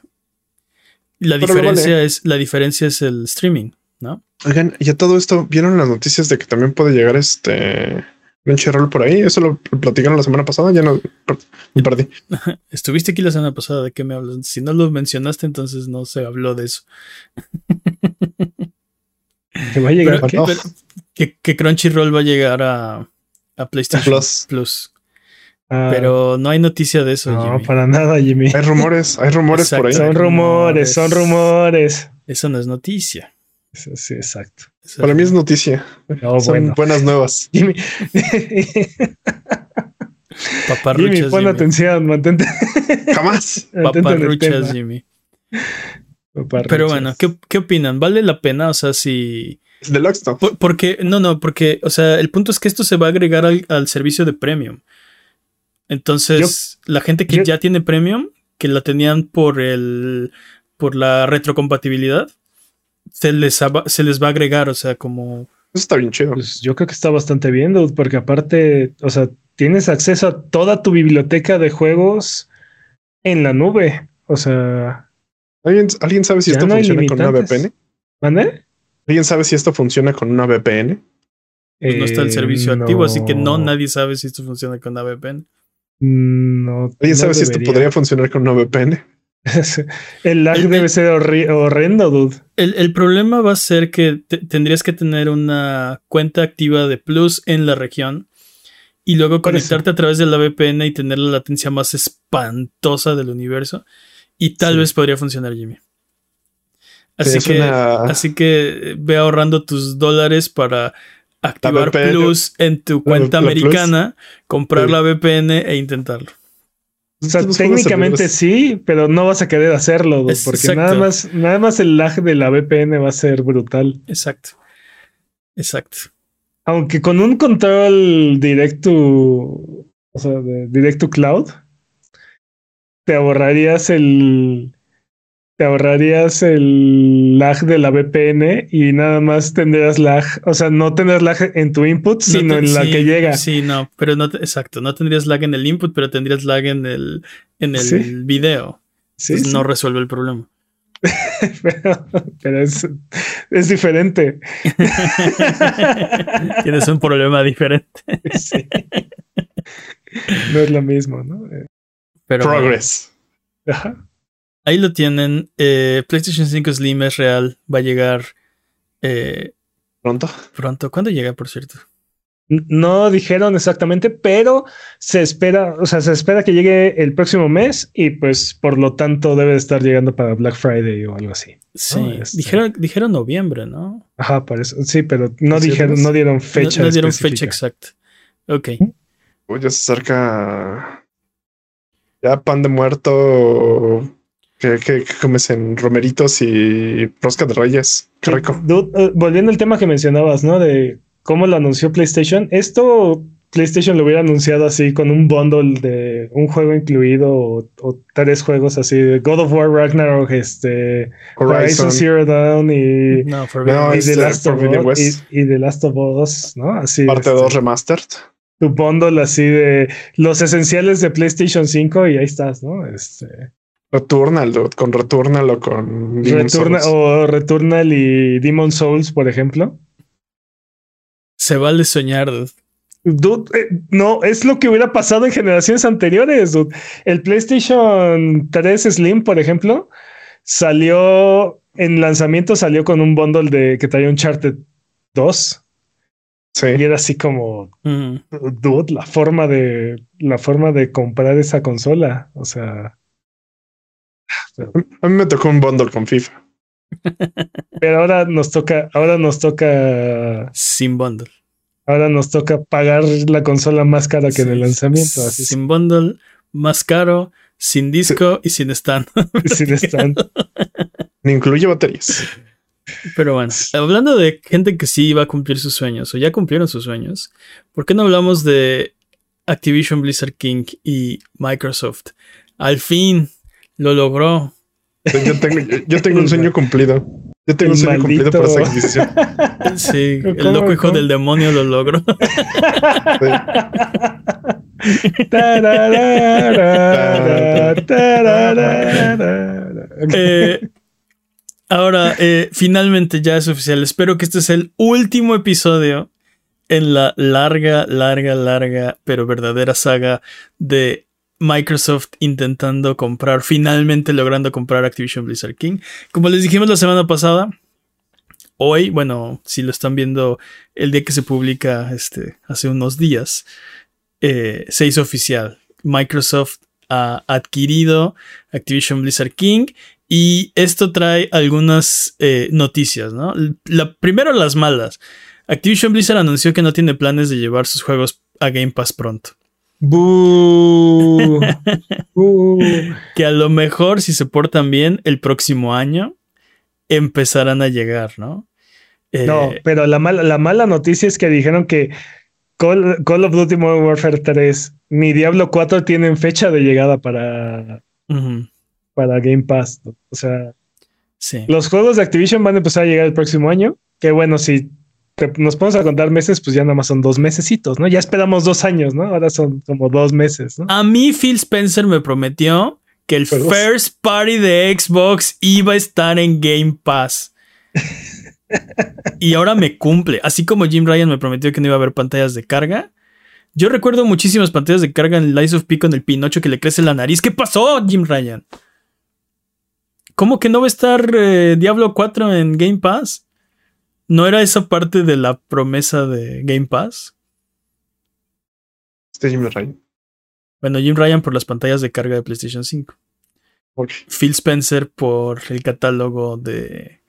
Speaker 1: La
Speaker 3: Pero
Speaker 1: diferencia
Speaker 3: vale.
Speaker 1: es la diferencia es el streaming, ¿no?
Speaker 3: Oigan, y a todo esto, ¿vieron las noticias de que también puede llegar este Crunchyroll por ahí? Eso lo platicaron la semana pasada, ya no me perdí.
Speaker 1: Estuviste aquí la semana pasada, ¿de qué me hablas? Si no lo mencionaste, entonces no se habló de eso.
Speaker 2: que va a llegar.
Speaker 1: Pero- pero- que, que Crunchyroll va a llegar a, a PlayStation
Speaker 3: Plus.
Speaker 1: Plus.
Speaker 2: Ah,
Speaker 1: Pero no hay noticia de eso,
Speaker 2: no,
Speaker 1: Jimmy.
Speaker 2: para nada, Jimmy.
Speaker 3: Hay rumores, hay rumores por ahí.
Speaker 2: Son rumores, son rumores.
Speaker 1: Eso no es noticia.
Speaker 2: Sí, sí, exacto.
Speaker 1: Eso-
Speaker 3: Para mí es noticia.
Speaker 2: No,
Speaker 3: Son
Speaker 2: bueno.
Speaker 3: buenas nuevas.
Speaker 2: Jimmy,
Speaker 1: paparruchas,
Speaker 2: Jimmy, pon
Speaker 1: Jimmy.
Speaker 2: atención, mantente,
Speaker 3: Jamás.
Speaker 1: Paparruchas. Jimmy.
Speaker 2: Paparruchas.
Speaker 1: Pero bueno, ¿qué, ¿qué opinan? ¿Vale la pena? O sea, si...
Speaker 3: Deluxe no.
Speaker 1: Por- porque, no, no, porque, o sea, el punto es que esto se va a agregar al, al servicio de premium. Entonces, la gente que
Speaker 2: yo-
Speaker 1: ya tiene premium, que la tenían por el, por la retrocompatibilidad, se les, se les va a agregar, o sea, como,
Speaker 3: Eso está bien chido.
Speaker 2: Pues yo creo que está bastante bien, dude, porque aparte, o sea, tienes acceso a toda tu biblioteca de juegos en la nube. O sea,
Speaker 3: ¿Alguien, ¿alguien sabe si esto
Speaker 2: no
Speaker 3: funciona con una. VPN?
Speaker 2: ¿mande?
Speaker 3: ¿Alguien sabe si esto funciona con una VPN?
Speaker 1: pues no está el
Speaker 2: Eh,
Speaker 1: servicio activo, así que no, nadie sabe si esto funciona con la VPN.
Speaker 2: No.
Speaker 3: ¿Alguien
Speaker 2: no
Speaker 3: sabe si esto podría funcionar con una VPN?
Speaker 2: el lag
Speaker 1: El-
Speaker 2: debe ser horri- horrendo, dude.
Speaker 1: El, el problema va a ser que te- tendrías que tener una cuenta activa de Plus en la región y luego conectarte a través de la VPN y tener la latencia más espantosa del universo. Y tal
Speaker 3: Sí.
Speaker 1: vez podría funcionar, Jimmy. Así que,
Speaker 3: una-
Speaker 1: así que ve ahorrando tus dólares para activar
Speaker 3: VPN.
Speaker 1: Plus en tu cuenta americana, comprar
Speaker 3: Sí.
Speaker 1: la VPN e intentarlo.
Speaker 2: O sea, técnicamente sí, pero no vas a querer hacerlo, dude, porque
Speaker 1: exacto.
Speaker 2: nada más, nada más el lag de la VPN va a ser brutal.
Speaker 1: Exacto. Exacto.
Speaker 2: Aunque con un control directo, o sea, de direct to cloud, te ahorrarías el te ahorrarías el lag de la VPN y nada más tendrías lag, o sea, no tendrás lag en tu input, sino
Speaker 1: No te-
Speaker 2: en la
Speaker 1: sí,
Speaker 2: que llega.
Speaker 1: Sí, no, pero no, te- exacto, no tendrías lag en el input, pero tendrías lag en el, en el
Speaker 2: Sí.
Speaker 1: video.
Speaker 2: Sí,
Speaker 1: Entonces
Speaker 2: sí,
Speaker 1: no resuelve el problema.
Speaker 2: pero, pero es, es diferente.
Speaker 1: Tienes un problema diferente.
Speaker 2: Sí. No es lo mismo, ¿no?
Speaker 1: Pero bueno,
Speaker 3: Progress.
Speaker 2: ajá.
Speaker 1: Ahí lo tienen. Eh, PlayStation 5 Slim es real. Va a llegar eh,
Speaker 3: Pronto.
Speaker 1: pronto. ¿Cuándo llega, por cierto?
Speaker 2: No dijeron exactamente, pero se espera, o sea, se espera que llegue el próximo mes y pues por lo tanto debe de estar llegando para Black Friday o algo así.
Speaker 1: Sí,
Speaker 2: este-
Speaker 1: dijeron, dijeron noviembre, ¿no?
Speaker 2: Ajá, por eso. Sí, pero no
Speaker 3: ¿Sí,
Speaker 2: dijeron,
Speaker 3: además?
Speaker 2: no dieron
Speaker 1: No-
Speaker 2: fecha.
Speaker 1: no, dieron
Speaker 2: específica.
Speaker 1: fecha exacta. Ok.
Speaker 3: Uy, ya se acerca. Ya pan de muerto. Que, que, que comes en romeritos y rosca de reyes. Qué rico.
Speaker 2: dude, eh, volviendo al tema que mencionabas, ¿no? De cómo lo anunció PlayStation. Esto PlayStation lo hubiera anunciado así con un bundle de un juego incluido o, o tres juegos así de God of War Ragnarok, este Horizon,
Speaker 3: Horizon.
Speaker 2: Zero Dawn y,
Speaker 1: No, for
Speaker 3: No,
Speaker 2: y
Speaker 3: es,
Speaker 2: The
Speaker 3: eh,
Speaker 2: Last of Us
Speaker 3: West.
Speaker 2: y, y The Last of Us, ¿no? Así
Speaker 3: Parte
Speaker 2: este,
Speaker 3: 2 remastered.
Speaker 2: tu bundle así de los esenciales de PlayStation 5 y ahí estás, ¿no? Este
Speaker 3: Returnal, dude, con Returnal o con Demon's
Speaker 2: Returna,
Speaker 3: Souls.
Speaker 2: o Returnal y Demon Souls, por ejemplo.
Speaker 1: Se vale soñar. dude.
Speaker 2: Dude, eh, no, es lo que hubiera pasado en generaciones anteriores. dude. El PlayStation 3 Slim, por ejemplo, salió en lanzamiento, salió con un bundle de que traía Uncharted 2
Speaker 3: Sí.
Speaker 2: y era así como,
Speaker 1: Mm.
Speaker 2: dude, la forma de la forma de comprar esa consola. O sea,
Speaker 3: A mí me tocó un bundle con FIFA.
Speaker 2: pero ahora nos toca, ahora nos toca,
Speaker 1: Sin bundle.
Speaker 2: ahora nos toca pagar la consola más cara que en el lanzamiento. Así
Speaker 1: sin bundle, más caro, sin disco y sin stand.
Speaker 2: sin stand.
Speaker 3: Ni incluye baterías.
Speaker 1: Pero bueno, hablando de gente que sí va a cumplir sus sueños o ya cumplieron sus sueños, ¿por qué no hablamos de Activision Blizzard King y Microsoft? Al fin lo logró.
Speaker 3: Yo tengo, yo, tengo un sueño cumplido. Yo tengo un sueño cumplido por esa adquisición.
Speaker 1: Sí, el
Speaker 2: ¿Cómo,
Speaker 1: loco hijo del demonio lo logró.
Speaker 2: Tararara, tararara.
Speaker 1: Eh, ahora, eh, finalmente ya es oficial. Espero que este sea el último episodio en la larga, larga, larga, pero verdadera saga de Microsoft intentando comprar, finalmente logrando comprar Activision Blizzard King. Como les dijimos la semana pasada, hoy, bueno, si lo están viendo el día que se publica, este, hace unos días, eh, se hizo oficial. Microsoft ha adquirido Activision Blizzard King y esto trae algunas eh, noticias, ¿no? La, primero las malas. Activision Blizzard anunció que no tiene planes de llevar sus juegos a Game Pass pronto.
Speaker 2: Bú. Bú.
Speaker 1: Que a lo mejor, si se portan bien, el próximo año empezarán a llegar, ¿no? Eh,
Speaker 2: No, pero la mala, la mala noticia es que dijeron que Call, Call of Duty Modern Warfare 3 ni Diablo 4 tienen fecha de llegada para, para Game Pass. ¿no? O sea,
Speaker 1: sí.
Speaker 2: los juegos de Activision van a empezar a llegar el próximo año. Que bueno, si te- nos ponemos a contar meses, pues ya nada más son dos mesecitos, ¿no? Ya esperamos dos años, ¿no? Ahora son como dos meses, ¿no?
Speaker 1: A mí Phil Spencer me prometió que el
Speaker 2: Juegos.
Speaker 1: first party de Xbox iba a estar en Game Pass. y ahora me cumple. Así como Jim Ryan me prometió que no iba a haber pantallas de carga. Yo recuerdo muchísimas pantallas de carga en Lies of P con el Pinocho que le crece la nariz. ¿Qué pasó, Jim Ryan? ¿Cómo que no va a estar eh, Diablo 4 en Game Pass? ¿No era esa parte de la promesa de Game Pass?
Speaker 3: Este Jim Ryan.
Speaker 1: Bueno, Jim Ryan por las pantallas de carga de PlayStation 5. Phil Spencer por el catálogo de,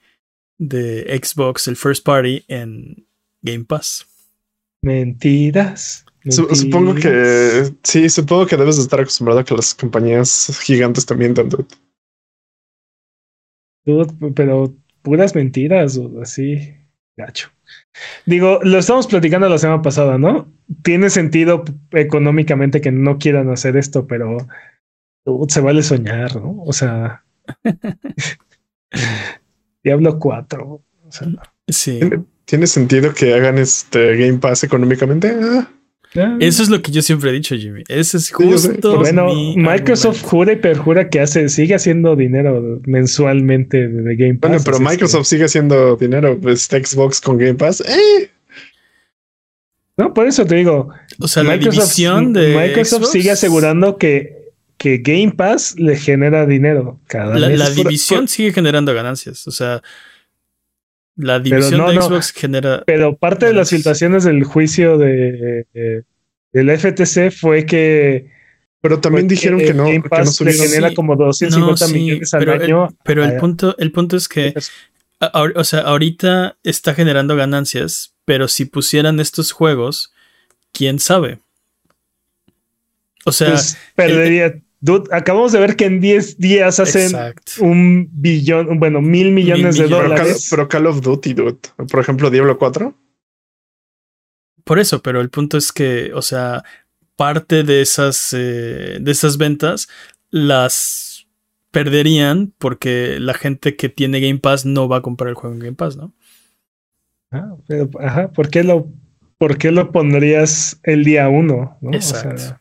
Speaker 1: de Xbox, el first party en Game Pass.
Speaker 3: Mentiras. Supongo que sí, supongo que debes estar acostumbrado a que las compañías gigantes también dan
Speaker 2: pero puras mentiras o así, gacho. Digo, lo estamos platicando la semana pasada, ¿no? Tiene sentido económicamente que no quieran hacer esto, pero se vale soñar, ¿no? O sea, Diablo 4. O sea,
Speaker 1: sí.
Speaker 3: ¿Tiene, sentido que hagan este Game Pass económicamente? Ah.
Speaker 1: Eso es lo que yo siempre he dicho, Jimmy. Ese es justo.
Speaker 2: bueno, Microsoft jura y perjura que hace, sigue haciendo dinero mensualmente de Game Pass.
Speaker 3: Bueno, pero Microsoft sigue haciendo dinero. Pues Xbox con Game Pass. ¡Eh!
Speaker 2: No, por eso te digo.
Speaker 1: O sea, Microsoft, la división de
Speaker 2: Microsoft sigue asegurando que, que Game Pass le genera dinero cada
Speaker 1: la,
Speaker 2: mes.
Speaker 1: La división sigue generando ganancias. O sea, la división de Xbox genera.
Speaker 2: Pero parte de las filtraciones del juicio de, del FTC fue que.
Speaker 3: Pero también dijeron que, no.
Speaker 2: Game Pass le genera como 250 millones al año.
Speaker 1: pero el punto, el punto es que. o sea, ahorita está generando ganancias, pero si pusieran estos juegos, quién sabe. O sea, pues
Speaker 2: perdería. Dude, acabamos de ver que en 10 días hacen un billón, bueno, mil millones de dólares.
Speaker 3: Pero Call, of Duty, dude. Por ejemplo, Diablo 4.
Speaker 1: Por eso, pero el punto es que, o sea, parte de esas, eh, de esas ventas las perderían porque la gente que tiene Game Pass no va a comprar el juego en Game Pass, ¿no?
Speaker 2: Ah, pero, ajá, ¿por qué lo, por qué lo pondrías el día uno? ¿no?
Speaker 1: Exacto.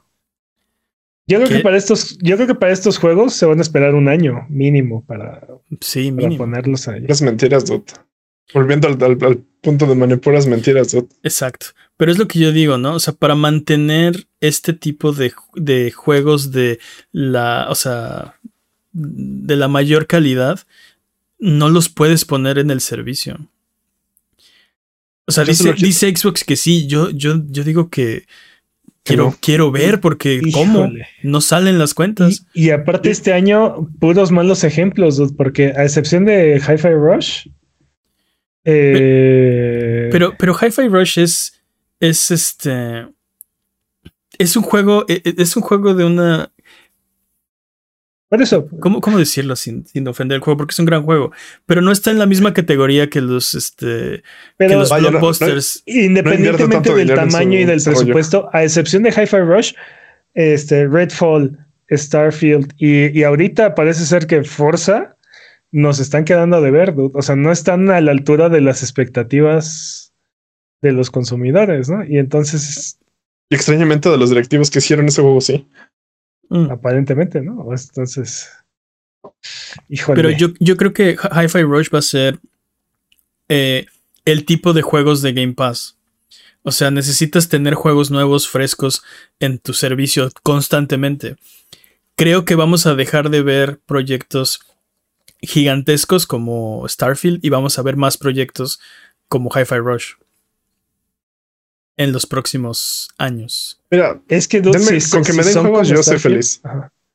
Speaker 2: Yo creo que para estos, yo creo que para estos juegos se van a esperar un año mínimo para,
Speaker 1: sí,
Speaker 2: ponerlos ahí.
Speaker 3: Las mentiras, Dot. Volviendo al, punto de manipulas mentiras, Dot.
Speaker 1: Exacto. Pero es lo que yo digo, ¿no? O sea, para mantener este tipo de, de juegos de la, o sea, de la mayor calidad, no los puedes poner en el servicio. O sea, dice, dice, Xbox que sí, yo, yo, yo digo que Quiero, quiero ver porque cómo no salen las cuentas.
Speaker 2: Y, aparte este año, puros malos ejemplos, porque a excepción de Hi-Fi Rush.
Speaker 1: Eh, pero, pero Hi-Fi Rush es, es este. Es un juego. E, e, es un juego de una
Speaker 2: por eso.
Speaker 1: ¿Cómo, cómo decirlo sin, sin, ofender el juego? Porque es un gran juego. Pero no está en la misma categoría que los, este, que los blockbusters.
Speaker 2: independientemente del tamaño y del presupuesto, a excepción de Hi-Fi Rush, este, Redfall, Starfield y, y, ahorita parece ser que Forza nos están quedando de ver. O sea, no están a la altura de las expectativas de los consumidores, ¿no? Y entonces.
Speaker 3: Y extrañamente de los directivos que hicieron ese juego, sí.
Speaker 2: Mm. Aparentemente, ¿no? Entonces.
Speaker 1: Híjole. Pero yo, yo creo que Hi-Fi Rush va a ser eh, el tipo de juegos de Game Pass. O sea, necesitas tener juegos nuevos, frescos en tu servicio constantemente. Creo que vamos a dejar de ver proyectos gigantescos como Starfield y vamos a ver más proyectos como Hi-Fi Rush en los próximos años.
Speaker 3: Mira, es que con que me den juegos yo soy feliz.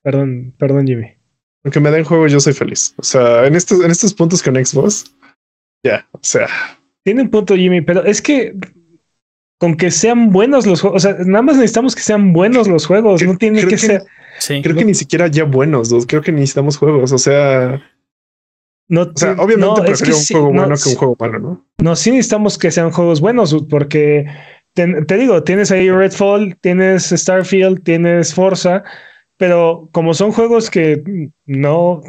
Speaker 2: Perdón, perdón, Jimmy.
Speaker 3: Con que me den juegos yo soy feliz. O sea, en estos, en estos puntos con Xbox, ya, o sea.
Speaker 2: Tiene un punto, Jimmy, pero es que con que sean buenos los juegos, o sea, nada más necesitamos que sean buenos los juegos, no tiene que, ser.
Speaker 3: creo que ni siquiera ya buenos, creo que necesitamos juegos, o sea. No, o sea, obviamente prefiero un juego bueno que un juego malo, ¿no?
Speaker 2: No, sí necesitamos que sean juegos buenos, porque te, digo, tienes ahí Redfall, tienes Starfield, tienes Forza, pero como son juegos que no,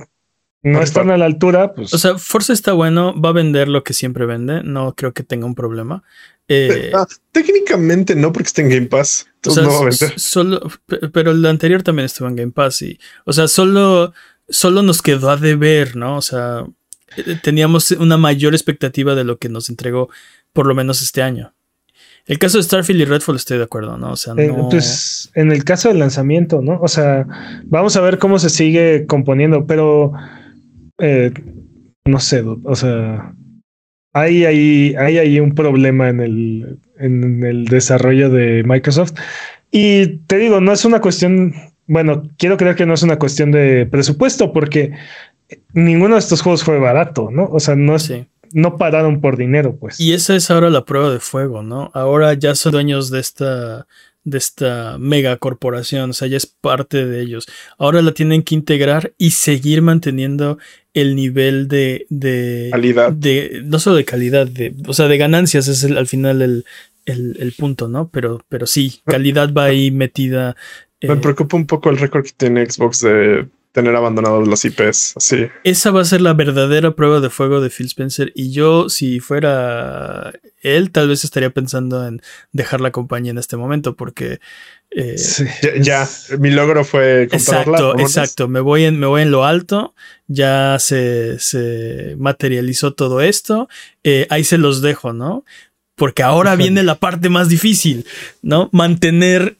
Speaker 2: no están a la altura, pues.
Speaker 1: O sea, Forza está bueno, va a vender lo que siempre vende, no creo que tenga un problema. Eh,
Speaker 3: ah, técnicamente no, porque está en Game Pass. Entonces no va a vender.
Speaker 1: Solo, pero el anterior también estuvo en Game Pass y, o sea, solo, solo nos quedó a deber, ¿no? O sea, eh, teníamos una mayor expectativa de lo que nos entregó, por lo menos este año. El caso de Starfield y Redfall estoy de acuerdo, ¿no? O sea,
Speaker 2: eh,
Speaker 1: no...
Speaker 2: pues en el caso del lanzamiento, ¿no? O sea, vamos a ver cómo se sigue componiendo, pero eh, no sé, o sea, hay ahí, hay ahí un problema en el, en el desarrollo de Microsoft. Y te digo, no es una cuestión, bueno, quiero creer que no es una cuestión de presupuesto, porque ninguno de estos juegos fue barato, ¿no? O sea, no, no pararon por dinero, pues.
Speaker 1: Y esa es ahora la prueba de fuego, ¿no? Ahora ya son dueños de esta de esta mega corporación, o sea, ya es parte de ellos. Ahora la tienen que integrar y seguir manteniendo el nivel de, de
Speaker 3: calidad.
Speaker 1: De, no solo de calidad, de, o sea, de ganancias es al final el, el, punto, ¿no? Pero, pero sí, calidad va ahí metida.
Speaker 3: Me eh, preocupa un poco el récord que tiene Xbox de tener abandonados los IPs así.
Speaker 1: Esa va a ser la verdadera prueba de fuego de Phil Spencer. Y yo, si fuera él, tal vez estaría pensando en dejar la compañía en este momento, porque.
Speaker 3: Eh, ya, mi logro fue
Speaker 1: Exacto, exacto. Me voy, en, me voy en lo alto. Ya se, materializó todo esto. Eh, ahí se los dejo, ¿no? Porque ahora viene la parte más difícil, ¿no? Mantener.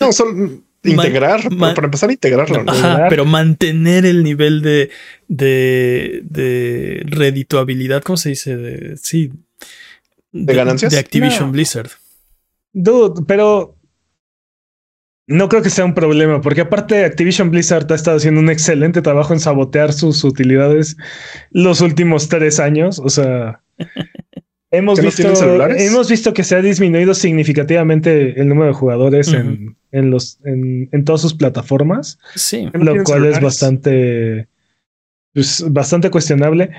Speaker 3: No, solo Integrar, para empezar a integrarlo.
Speaker 1: pero mantener el nivel de, de, de redituabilidad, ¿cómo se dice? De, sí.
Speaker 3: ¿De, ganancias?
Speaker 1: De Activision Blizzard.
Speaker 2: Dude, pero no creo que sea un problema, porque aparte Activision Blizzard ha estado haciendo un excelente trabajo en sabotear sus utilidades los últimos tres años. O sea, hemos, visto, hemos visto que se ha disminuido significativamente el número de jugadores en en los en, en todas sus plataformas.
Speaker 1: Sí.
Speaker 2: Lo cual es bastante pues, bastante cuestionable.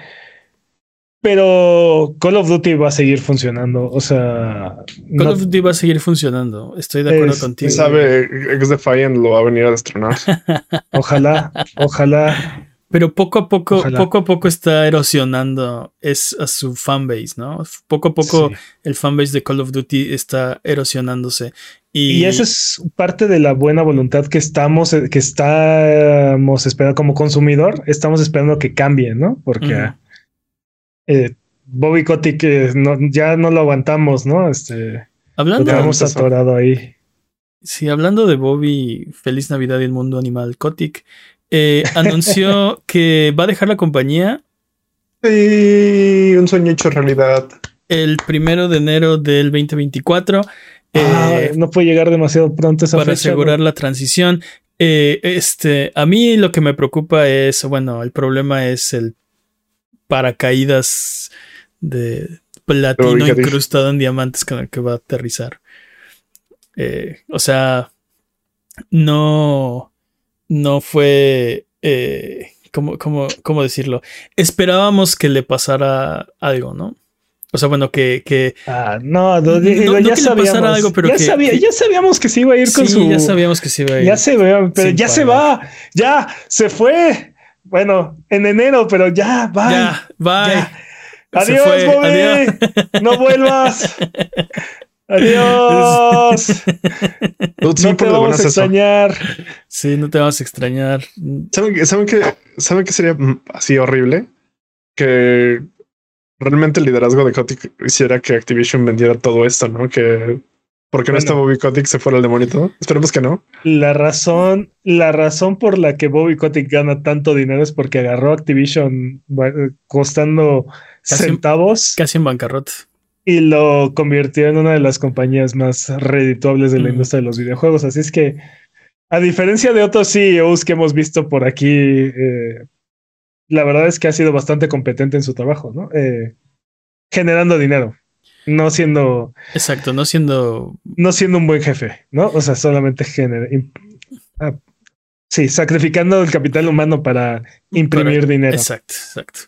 Speaker 2: Pero Call of Duty va a seguir funcionando. O sea.
Speaker 1: Call of Duty va a seguir funcionando. Estoy de acuerdo contigo.
Speaker 3: Sabe, X Defiant lo va a venir a destronar.
Speaker 2: ojalá, ojalá.
Speaker 1: Pero poco a poco, poco a poco está erosionando es a su fanbase, ¿no? Poco a poco el fanbase de Call of Duty está erosionándose.
Speaker 2: Y, esa es parte de la buena voluntad que estamos, que estamos esperando como consumidor, estamos esperando que cambie, ¿no? Porque eh, Bobby Kotick eh, ya no lo aguantamos, ¿no? Este,
Speaker 1: hablando
Speaker 2: hemos atorado ahí.
Speaker 1: Sí, hablando de Bobby, Feliz Navidad y el mundo animal, Kotick eh, anunció que va a dejar la compañía.
Speaker 3: Sí, un sueño hecho realidad.
Speaker 1: El primero de enero del 2024.
Speaker 2: Eh, no puede llegar demasiado pronto esa
Speaker 1: para asegurar la transición. Eh, este, a mí lo que me preocupa es, bueno, el problema es el paracaídas de platino incrustado en diamantes con el que va a aterrizar. o sea, no no fue... Eh, ¿cómo, cómo, decirlo? Esperábamos que le pasara algo, ¿no? O sea, bueno, que. que
Speaker 2: ah, no, no, ya sabíamos. Algo, pero ya, ya sabíamos que se iba a ir con su.
Speaker 1: Ya sabíamos que se iba a ir.
Speaker 2: Ya se ve, pero ya se va. Ya se fue. Bueno, en enero, pero ya, bye. Ya,
Speaker 1: bye.
Speaker 2: Adiós, Bobby. Adiós. No vuelvas. Adiós. no te vamos a extrañar.
Speaker 1: Sí, no te vamos a extrañar.
Speaker 3: ¿Saben, ¿saben, que, ¿Saben que sería así horrible? Que realmente el liderazgo de Kotick hiciera que Activision vendiera todo esto, ¿no? Que porque no está Bobby Kotick se fuera el demonio y todo. Esperemos que no.
Speaker 2: La razón, la razón por la que Bobby Kotick gana tanto dinero es porque agarró Activision costando centavos.
Speaker 1: Casi en bancarrota
Speaker 2: y lo convirtió en una de las compañías más redituables de la industria de los videojuegos. Así es que, a diferencia de otros CEOs que hemos visto por aquí, eh, la verdad es que ha sido bastante competente en su trabajo, ¿no? Eh, generando dinero, no siendo.
Speaker 1: Exacto, no siendo.
Speaker 2: No siendo un buen jefe, ¿no? O sea, solamente genera. Ah, sí, sacrificando el capital humano para imprimir dinero.
Speaker 1: Exacto, exacto.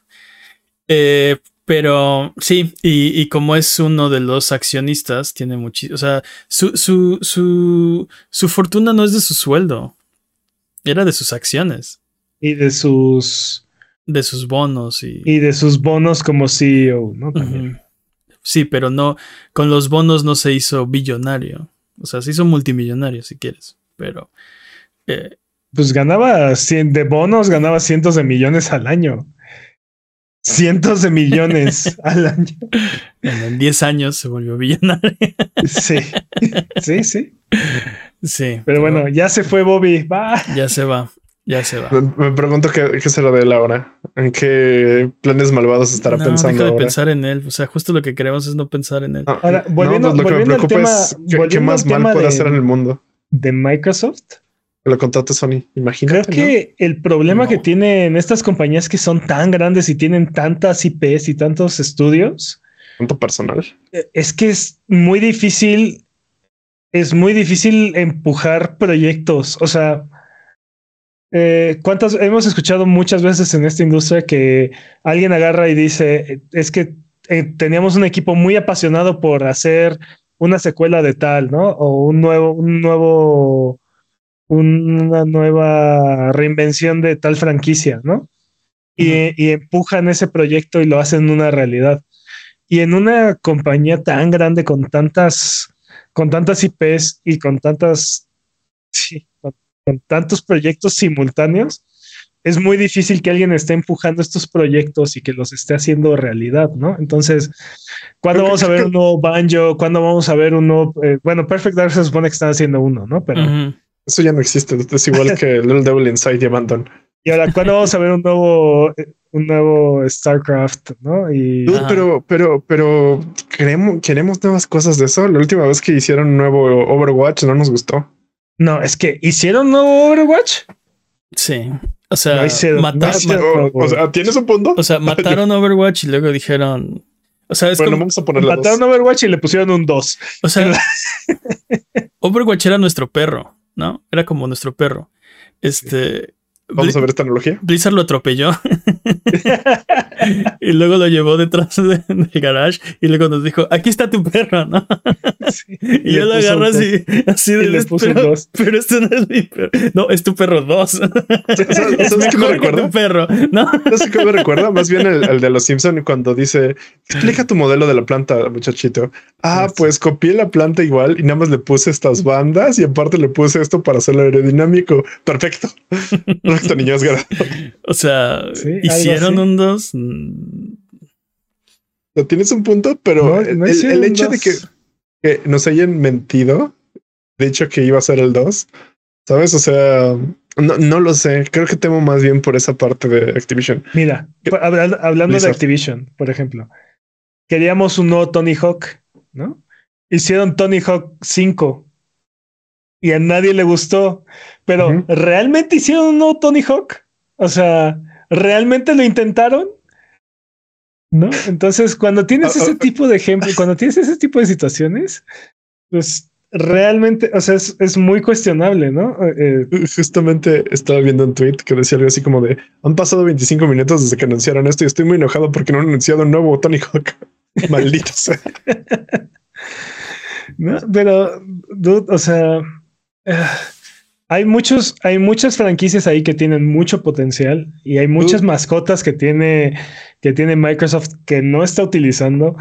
Speaker 1: Eh, pero sí, y, como es uno de los accionistas, tiene muchísimo. O sea, su, su, su, su fortuna no es de su sueldo, era de sus acciones.
Speaker 2: Y de sus.
Speaker 1: De sus bonos y.
Speaker 2: Y de sus bonos como CEO, ¿no?
Speaker 1: Sí, pero no. Con los bonos no se hizo billonario. O sea, se hizo multimillonario, si quieres. Pero. Eh,
Speaker 2: pues ganaba cien, de bonos, ganaba cientos de millones al año cientos de millones al año.
Speaker 1: en 10 años se volvió billonario.
Speaker 2: sí, sí, sí.
Speaker 1: Sí.
Speaker 2: Pero bueno, ya se fue Bobby. Va.
Speaker 1: Ya se va. Ya se va.
Speaker 3: Me, me pregunto qué, qué será de él ahora. ¿En qué planes malvados estará
Speaker 1: No,
Speaker 3: pensando
Speaker 1: deja de
Speaker 3: ahora?
Speaker 1: pensar en él. O sea, justo lo que queremos es no pensar en él.
Speaker 3: No,
Speaker 2: Ahora,
Speaker 3: no,
Speaker 2: volviendo-
Speaker 3: pues lo que me
Speaker 2: volviendo al
Speaker 3: preocupa
Speaker 2: tema-
Speaker 3: es qué- qué,
Speaker 2: volviendo
Speaker 3: más mal puede
Speaker 2: de-
Speaker 3: hacer en el mundo.
Speaker 2: de Microsoft.
Speaker 3: Lo contrate Sony. Imagínate.
Speaker 2: Creo que el problema
Speaker 1: No.
Speaker 2: que tienen estas compañías que son tan grandes y tienen tantas IPs y tantos estudios
Speaker 3: ¿no? Punto personal.
Speaker 2: eh, es que es muy difícil, es muy difícil empujar proyectos. O sea, eh, cuántas hemos escuchado muchas veces en esta industria que alguien agarra y dice es que eh, teníamos un equipo muy apasionado por hacer una secuela de tal, ¿no? O un nuevo, un nuevo, una nueva reinvención de tal franquicia, ¿no? Y, y empujan ese proyecto y lo hacen una realidad. Y en una compañía tan grande con tantas, con tantas IPs y con tantas, sí, con, tantos proyectos simultáneos, es muy difícil que alguien esté empujando estos proyectos y que los esté haciendo realidad, ¿no? Entonces, ¿cuándo vamos a ver un nuevo Banjo? ¿Cuándo vamos a ver un nuevo? eh, bueno, Perfect Dark se supone que están haciendo uno, ¿no? Pero.
Speaker 3: Eso ya no existe. Es igual que Little Devil Inside y Abandon.
Speaker 2: y ahora, ¿cuándo vamos a ver un nuevo, eh, un nuevo StarCraft, no? Y
Speaker 3: Dude, pero, pero, pero queremos, queremos nuevas cosas de eso. La última vez que hicieron un nuevo Overwatch no nos gustó.
Speaker 2: No, es que hicieron un nuevo Overwatch.
Speaker 1: Sí. O sea,
Speaker 2: No hicieron-
Speaker 1: mata-
Speaker 2: no
Speaker 1: ma-
Speaker 2: hicieron-
Speaker 3: O, sea, ¿tienes un punto?
Speaker 1: o sea, mataron Overwatch y luego dijeron. O sea, es
Speaker 3: bueno,
Speaker 1: como-
Speaker 3: vamos a ponerle dos.
Speaker 2: Mataron Overwatch y le pusieron un 2.
Speaker 1: o sea, Overwatch era nuestro perro, ¿no? Era como nuestro perro. Este.
Speaker 3: Vamos
Speaker 1: Bli-
Speaker 3: a ver esta analogía.
Speaker 1: Blizzard lo atropelló y luego lo llevó detrás de- del garage y luego nos dijo, aquí está tu perro, ¿no? Y yo lo agarro así, así de
Speaker 2: Y le puso
Speaker 1: pero,
Speaker 2: dos.
Speaker 1: pero este no es mi perro. No, es tu perro 2.
Speaker 3: ¿Sabes,
Speaker 1: Es
Speaker 3: sabes qué me recuerda?
Speaker 1: tu perro, ¿no?
Speaker 3: ¿Sabes qué me recuerda? Más bien el, el de los Simpson cuando dice, explica tu modelo de la planta, muchachito. Ah,
Speaker 2: Sí.
Speaker 3: pues copié la planta igual y nada más le puse estas bandas y aparte le puse esto para hacerlo aerodinámico. Perfecto. Perfecto, niños.
Speaker 1: O sea,
Speaker 2: Sí, algo
Speaker 1: hicieron
Speaker 2: así.
Speaker 1: un 2.
Speaker 3: No tienes un punto, pero
Speaker 2: No,
Speaker 3: el,
Speaker 2: no
Speaker 3: el-
Speaker 2: hicieron
Speaker 3: el hecho de que, que nos hayan mentido, de hecho que iba a ser el 2, ¿sabes? O sea, no, no lo sé. Creo que temo más bien por esa parte de Activision.
Speaker 2: Mira, hablando de Activision, por ejemplo, queríamos un nuevo Tony Hawk, ¿no? Hicieron Tony Hawk 5 y a nadie le gustó, pero. ¿realmente hicieron un nuevo Tony Hawk? O sea, ¿realmente lo intentaron? ¿No? Entonces, cuando tienes
Speaker 3: Ah,
Speaker 2: ese
Speaker 3: ah.
Speaker 2: tipo de ejemplo, cuando tienes ese tipo de situaciones, pues realmente, o sea, es, es muy cuestionable, ¿no? Eh,
Speaker 3: Justamente estaba viendo un tweet que decía algo así como de han pasado 25 minutos desde que anunciaron esto y estoy muy enojado porque no han anunciado un nuevo Tony Hawk. Maldito sea.
Speaker 2: ¿no? Pero, dude, o sea, eh, hay muchos, hay muchas franquicias ahí que tienen mucho potencial y hay muchas mascotas que tiene, que tiene Microsoft que no está utilizando.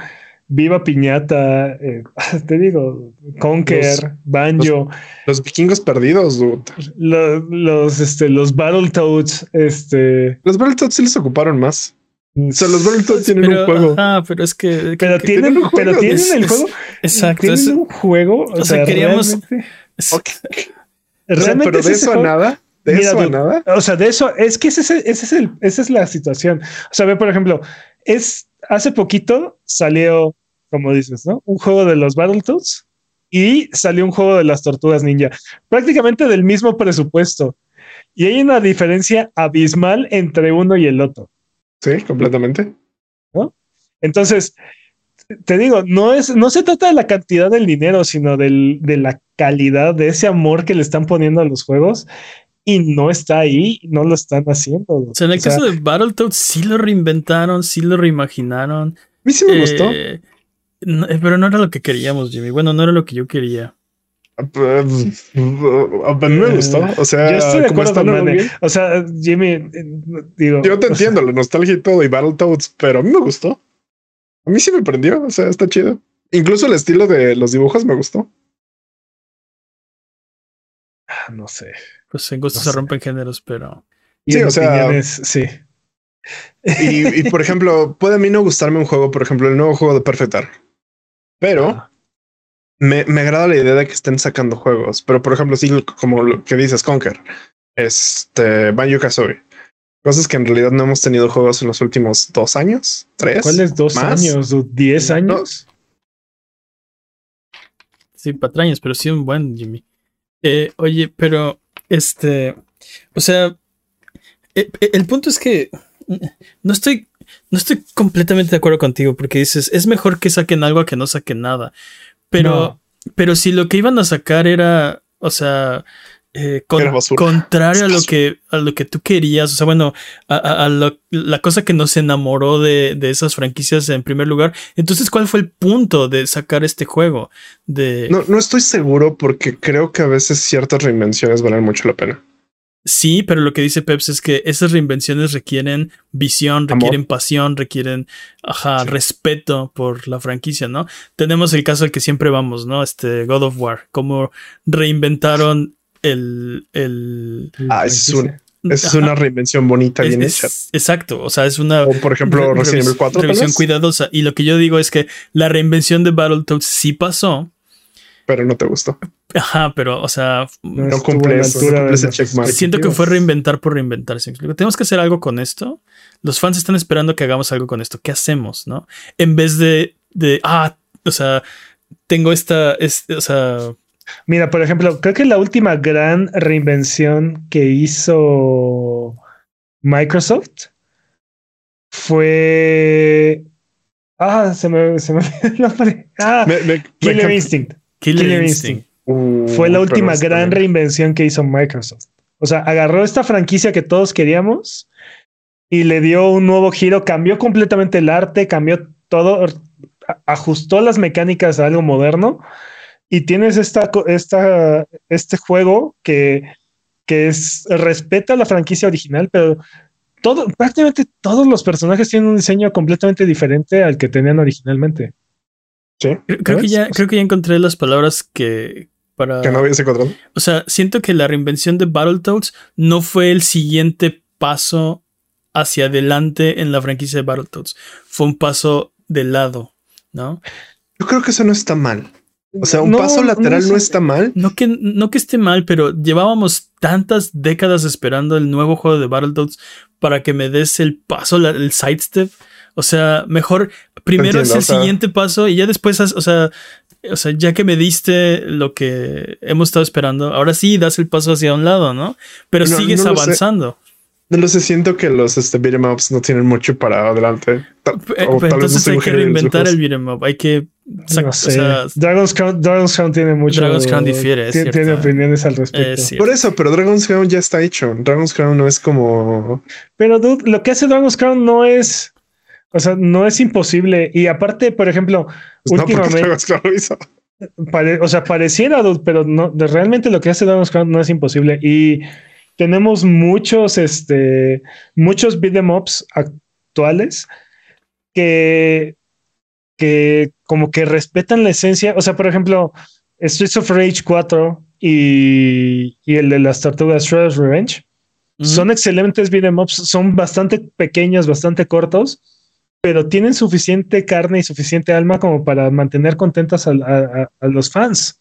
Speaker 2: Viva Piñata, eh, te digo, Conquer,
Speaker 3: Los-
Speaker 2: Banjo,
Speaker 3: Los vikingos perdidos, dude.
Speaker 2: lo- los, este, los Battletoads, este,
Speaker 3: Los Battletoads sí les ocuparon más. O sea, los Battletoads tienen
Speaker 1: Pero,
Speaker 3: un juego.
Speaker 1: ajá, pero es que.
Speaker 2: pero
Speaker 1: que-
Speaker 2: tienen,
Speaker 3: tienen un
Speaker 2: pero
Speaker 3: juego,
Speaker 2: tienen
Speaker 1: es-
Speaker 2: el
Speaker 1: es-
Speaker 2: juego,
Speaker 1: Exacto.
Speaker 2: tienen
Speaker 1: es-
Speaker 2: un juego, o,
Speaker 1: o sea,
Speaker 2: sea,
Speaker 1: queríamos-
Speaker 2: realmente,
Speaker 1: es-
Speaker 3: Ok. O sea,
Speaker 2: realmente
Speaker 3: pero de eso a nada. De
Speaker 2: Mira,
Speaker 3: eso a nada.
Speaker 2: O sea, de eso es que ese, ese es el, esa es la situación. O sea, ve, por ejemplo, es hace poquito salió, como dices, ¿no? Un juego de los Battletoads y salió un juego de las Tortugas Ninja, prácticamente del mismo presupuesto. Y hay una diferencia abismal entre uno y el otro.
Speaker 3: Sí, completamente.
Speaker 2: Entonces, te digo, no es, no se trata de la cantidad del dinero, sino del, de la calidad, de ese amor que le están poniendo a los juegos. Y no está ahí, no lo están haciendo.
Speaker 1: O sea, en el
Speaker 2: O sea,
Speaker 1: caso de Battletoads sí lo reinventaron, sí lo reimaginaron.
Speaker 3: A mí sí me gustó.
Speaker 1: Eh, no, eh, pero no era lo que queríamos, Jimmy. Bueno, no era lo que yo quería.
Speaker 3: A mí me gustó. O sea,
Speaker 2: Yo estoy de
Speaker 3: como
Speaker 2: acuerdo
Speaker 3: está
Speaker 2: con O sea, Jimmy, eh, digo.
Speaker 3: Yo te entiendo, la nostalgia y todo, y Battletoads, pero a mí me gustó. A mí sí me prendió, o sea, está chido. Incluso el estilo de los dibujos me gustó.
Speaker 2: ah, no sé.
Speaker 1: Pues en gusto
Speaker 2: No
Speaker 1: se
Speaker 2: sé.
Speaker 1: rompen géneros, pero.
Speaker 2: Y
Speaker 3: Sí, o sea,
Speaker 2: opiniones, sí.
Speaker 3: Y, y, por ejemplo, puede a mí no gustarme un juego, por ejemplo, el nuevo juego de Perfect Dark. Pero
Speaker 2: Ah.
Speaker 3: me, me agrada la idea de que estén sacando juegos. Pero, por ejemplo, sí, como lo que dices, Conker. Este, Banjo Kazooie. Cosas que en realidad no hemos tenido juegos en los últimos dos años, tres.
Speaker 2: ¿Cuáles dos
Speaker 3: más.
Speaker 2: años? o ¿Diez años?
Speaker 1: Sí, patrañas, pero sí un buen Jimmy. Eh, oye, pero este, o sea, eh, eh, el punto es que no estoy, no estoy completamente de acuerdo contigo porque dices es mejor que saquen algo a que no saquen nada, pero,
Speaker 2: No.
Speaker 1: pero si lo que iban a sacar era, o sea, eh, con- contrario a lo que a lo que tú querías, o sea, bueno, a, a- a lo- la cosa que nos enamoró de, de esas franquicias en primer lugar. Entonces, ¿cuál fue el punto de sacar este juego? De
Speaker 3: No, no estoy seguro porque creo que a veces ciertas reinvenciones valen mucho la pena.
Speaker 1: Sí, pero lo que dice Peps es que esas reinvenciones requieren visión,
Speaker 3: Amor.
Speaker 1: requieren pasión, requieren ajá,
Speaker 3: Sí.
Speaker 1: respeto por la franquicia, ¿no? Tenemos el caso al que siempre vamos, ¿no? Este God of War, cómo reinventaron el. el
Speaker 3: Ah, es un-. Es una reinvención bonita,
Speaker 1: es-
Speaker 3: bien
Speaker 1: es-
Speaker 3: hecha.
Speaker 1: Exacto, o sea, es una.
Speaker 3: O por ejemplo,
Speaker 1: re-
Speaker 3: Resident Evil 4. tal
Speaker 1: Revisión cuidadosa. Y lo que yo digo es que la reinvención de Battletoads sí pasó.
Speaker 3: pero no te gustó.
Speaker 1: Ajá, pero, o sea,
Speaker 2: No
Speaker 3: No cumple
Speaker 2: altura
Speaker 3: ese checkmark.
Speaker 1: Siento que fue reinventar por reinventar. ¿sí me explico? Tenemos que hacer algo con esto. Los fans están esperando que hagamos algo con esto. ¿Qué hacemos? ¿No? En vez de, de ah, o sea, tengo esta, es- o sea,
Speaker 2: Mira, por ejemplo, creo que la última gran reinvención que hizo Microsoft fue. Ah, se me, se me el nombre. Ah,
Speaker 3: Me- me- me
Speaker 2: Killer. Instinct.
Speaker 1: Killer,
Speaker 2: Killer
Speaker 1: Instinct.
Speaker 3: Uh,
Speaker 2: Fue la última gran
Speaker 3: bien.
Speaker 2: reinvención que hizo Microsoft. O sea, agarró esta franquicia que todos queríamos y le dio un nuevo giro, cambió completamente el arte, cambió todo, ajustó las mecánicas a algo moderno y tienes esta, co- esta, este juego que, que es, respeta la franquicia original, pero todo, prácticamente todos los personajes tienen un diseño completamente diferente al que tenían originalmente.
Speaker 3: Sí,
Speaker 1: Creo, que ya, creo que ya encontré las palabras que para.
Speaker 3: que no habías encontrado.
Speaker 1: O sea, siento que la reinvención de Battletoads no fue el siguiente paso hacia adelante en la franquicia de Battletoads. Fue un paso de lado, ¿no?
Speaker 3: Yo creo que eso no está mal. O sea, un
Speaker 2: No,
Speaker 3: paso lateral no,
Speaker 2: sé.
Speaker 3: está mal.
Speaker 1: No que, no que esté mal, pero llevábamos tantas décadas esperando el nuevo juego de Battletoads para que me des el paso, la- el sidestep. O sea, mejor primero
Speaker 3: Entiendo,
Speaker 1: es el
Speaker 3: o sea-
Speaker 1: siguiente paso y ya después, o sea, o sea, ya que me diste lo que hemos estado esperando, ahora sí das el paso hacia un lado, ¿no? Pero
Speaker 3: No,
Speaker 1: sigues
Speaker 3: no lo sé.
Speaker 1: avanzando.
Speaker 3: No lo sé, siento que los este, beat'em ups no tienen mucho para adelante. O vez no
Speaker 1: entonces hay que reinventar el beat'em up. Hay que
Speaker 2: No
Speaker 1: o
Speaker 2: sé.
Speaker 1: sea,
Speaker 2: Dragon's Crown, Dragon's Crown tiene mucho.
Speaker 1: Dragon's Crown difiere, es
Speaker 2: tiene, opiniones al respecto.
Speaker 1: es cierto.
Speaker 3: Por eso, pero Dragon's Crown ya está hecho. Dragon's Crown no es como.
Speaker 2: Pero dude, lo que hace Dragon's Crown no es. O sea, no es imposible. Y aparte, por ejemplo,
Speaker 3: Pues
Speaker 2: últimamente.
Speaker 3: Dragon's Crown lo hizo.
Speaker 2: pare- o sea, pareciera, dude, pero no, de- realmente lo que hace Dragon's Crown no es imposible. Y tenemos muchos, este, muchos beat'em ups actuales que, que como que respetan la esencia. O sea, por ejemplo, Streets of Rage 4 y, y el de las tortugas Shredder's Revenge. Son excelentes beat'em ups, son bastante pequeños, bastante cortos, pero tienen suficiente carne y suficiente alma como para mantener contentas a, a- a los fans.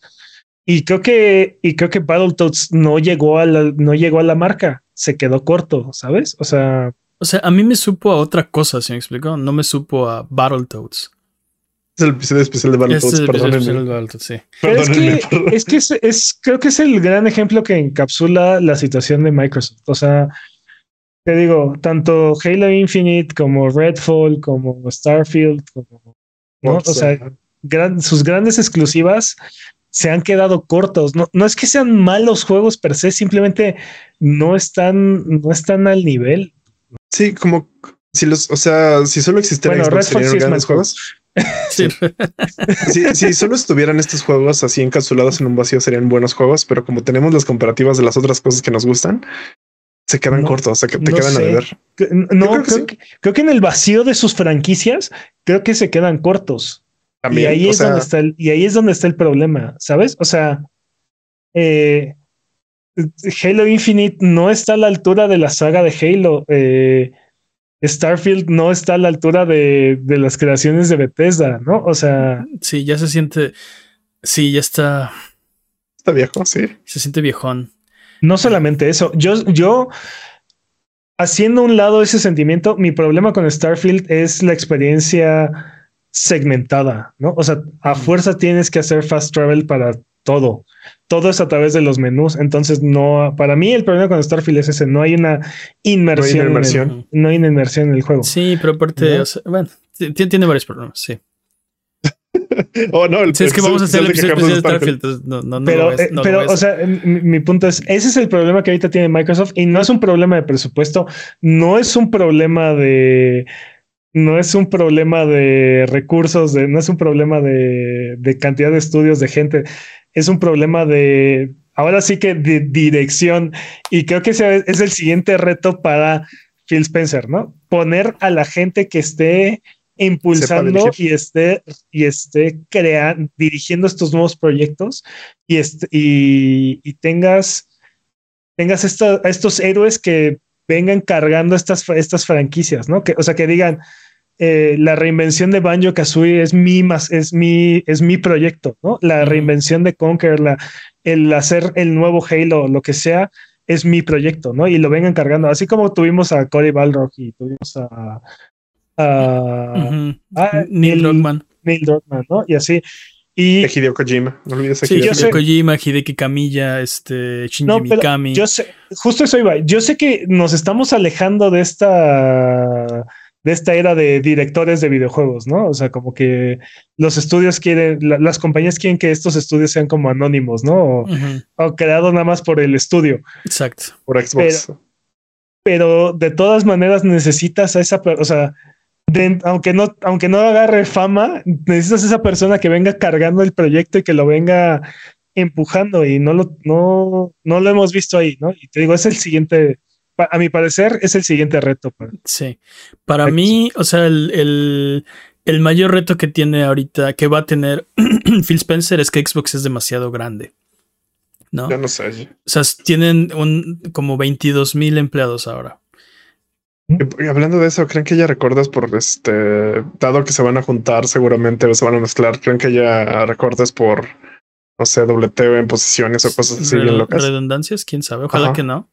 Speaker 2: Y creo que, y creo que Battletoads no llegó a la, no llegó a la marca, se quedó corto, ¿sabes? O sea,
Speaker 1: O sea, a mí me supo a otra cosa, ¿se me explicó? No me supo a Battletoads.
Speaker 3: Es el episodio especial de
Speaker 1: Este
Speaker 3: Battletoads.
Speaker 1: es el episodio
Speaker 3: Perdónenme.
Speaker 1: de sí.
Speaker 2: pero es que,
Speaker 3: perdón.
Speaker 2: es que es, es- creo que es el gran ejemplo que encapsula la situación de Microsoft. O sea, te digo, tanto Halo Infinite como Redfall, como Starfield, como, ¿no? O sea, gran- sus grandes exclusivas se han quedado cortos. No, no es que sean malos juegos per se, simplemente no están, no están al nivel.
Speaker 3: sí, como si los, o sea, si solo existieran
Speaker 2: Bueno,
Speaker 3: Xbox,
Speaker 2: Redfall
Speaker 3: serían
Speaker 2: sí es
Speaker 3: grandes juegos.
Speaker 1: Sí.
Speaker 3: Si, si solo estuvieran estos juegos así encapsulados en un vacío, serían buenos juegos, pero como tenemos las comparativas de las otras cosas que nos gustan, se quedan
Speaker 2: No,
Speaker 3: cortos, o sea, que te
Speaker 2: no
Speaker 3: quedan a
Speaker 2: sé.
Speaker 3: deber.
Speaker 2: Que- No,
Speaker 3: creo
Speaker 2: creo
Speaker 3: que
Speaker 2: que,
Speaker 3: sí.
Speaker 2: creo que en el vacío de sus franquicias, creo que se quedan cortos.
Speaker 3: También,
Speaker 2: y ahí es
Speaker 3: sea,
Speaker 2: donde está el, y ahí es donde está el problema, ¿sabes? O sea, eh, Halo Infinite no está a la altura de la saga de Halo. eh, Starfield no está a la altura de, de las creaciones de Bethesda, ¿no? O sea,
Speaker 1: Sí, ya se siente. Sí, ya está.
Speaker 3: está viejo, sí.
Speaker 1: Se siente viejón.
Speaker 2: No solamente eso, yo, yo haciendo un lado ese sentimiento, mi problema con Starfield es la experiencia segmentada, ¿no? O sea, a fuerza tienes que hacer fast travel para todo. Todo es a través de los menús. Entonces, no, para mí el problema con Starfield es ese, no hay una inmersión. No hay una inmersión, en, el, no hay una inmersión en el juego.
Speaker 1: Sí, pero aparte, o sea, bueno, tiene, varios problemas, sí.
Speaker 3: oh, no,
Speaker 1: el, sí, es que vamos a hacer el episodio especial de Starfield. Entonces no, no,
Speaker 2: pero,
Speaker 1: no ves,
Speaker 2: no pero o sea, mi, mi, punto es, ese es el problema que ahorita tiene Microsoft y no es un problema de presupuesto, no es un problema de no es un problema de recursos, de, no es un problema de, de, cantidad de estudios, de gente, es un problema de, ahora sí que de dirección. Y creo que ese es el siguiente reto para Phil Spencer, ¿no? Poner a la gente que esté impulsando y esté, y esté creando, dirigiendo estos nuevos proyectos y, este, y, y tengas, tengas esta, estos héroes que vengan cargando estas, estas franquicias, ¿no? Que, o sea, que digan, eh, la reinvención de Banjo Kazooie es mi más, es mi, es mi proyecto, ¿no? La reinvención de Conquer, la, el hacer el nuevo Halo, lo que sea, es mi proyecto, ¿no? Y lo vengan cargando, así como tuvimos a Cory Balrog y tuvimos a, a
Speaker 1: Neil Druckmann.
Speaker 2: Neil Druckmann, ¿no? Y así. Y
Speaker 3: De Hideo Kojima. No olvides a
Speaker 1: Sí,
Speaker 3: Hideo
Speaker 1: Hideo Kojima, Hideki Kamiya, este, Shinji
Speaker 2: No, pero
Speaker 1: Mikami.
Speaker 2: yo sé, justo eso iba. Yo sé que nos estamos alejando de esta de esta era de directores de videojuegos, ¿no? O sea, como que los estudios quieren, la- las compañías quieren que estos estudios sean como anónimos, ¿no? O, creados nada más por el estudio.
Speaker 1: Exacto.
Speaker 3: por Xbox.
Speaker 2: Pero de todas maneras necesitas a esa persona, o sea, de- aunque no, aunque no agarre fama, necesitas esa persona que venga cargando el proyecto y que lo venga empujando y no lo, no, no lo hemos visto ahí, ¿no? Y te digo, es el siguiente, a mi parecer, es el siguiente reto. para-
Speaker 1: Sí. Para mí, o sea, el, el, el mayor reto que tiene ahorita, que va a tener Phil Spencer, es que Xbox es demasiado grande. ¿No?
Speaker 3: Ya no sé.
Speaker 1: O sea, tienen un, como 22 mil empleados ahora.
Speaker 3: Y hablando de eso, ¿creen que ya recordas por este, dado que se van a juntar seguramente o se van a mezclar, ¿creen que ya recortes por, no sé, dobleteo en posiciones o cosas así bien
Speaker 1: Red-
Speaker 3: locas?
Speaker 1: Redundancias, quién sabe. Ojalá
Speaker 3: Ajá.
Speaker 1: que no.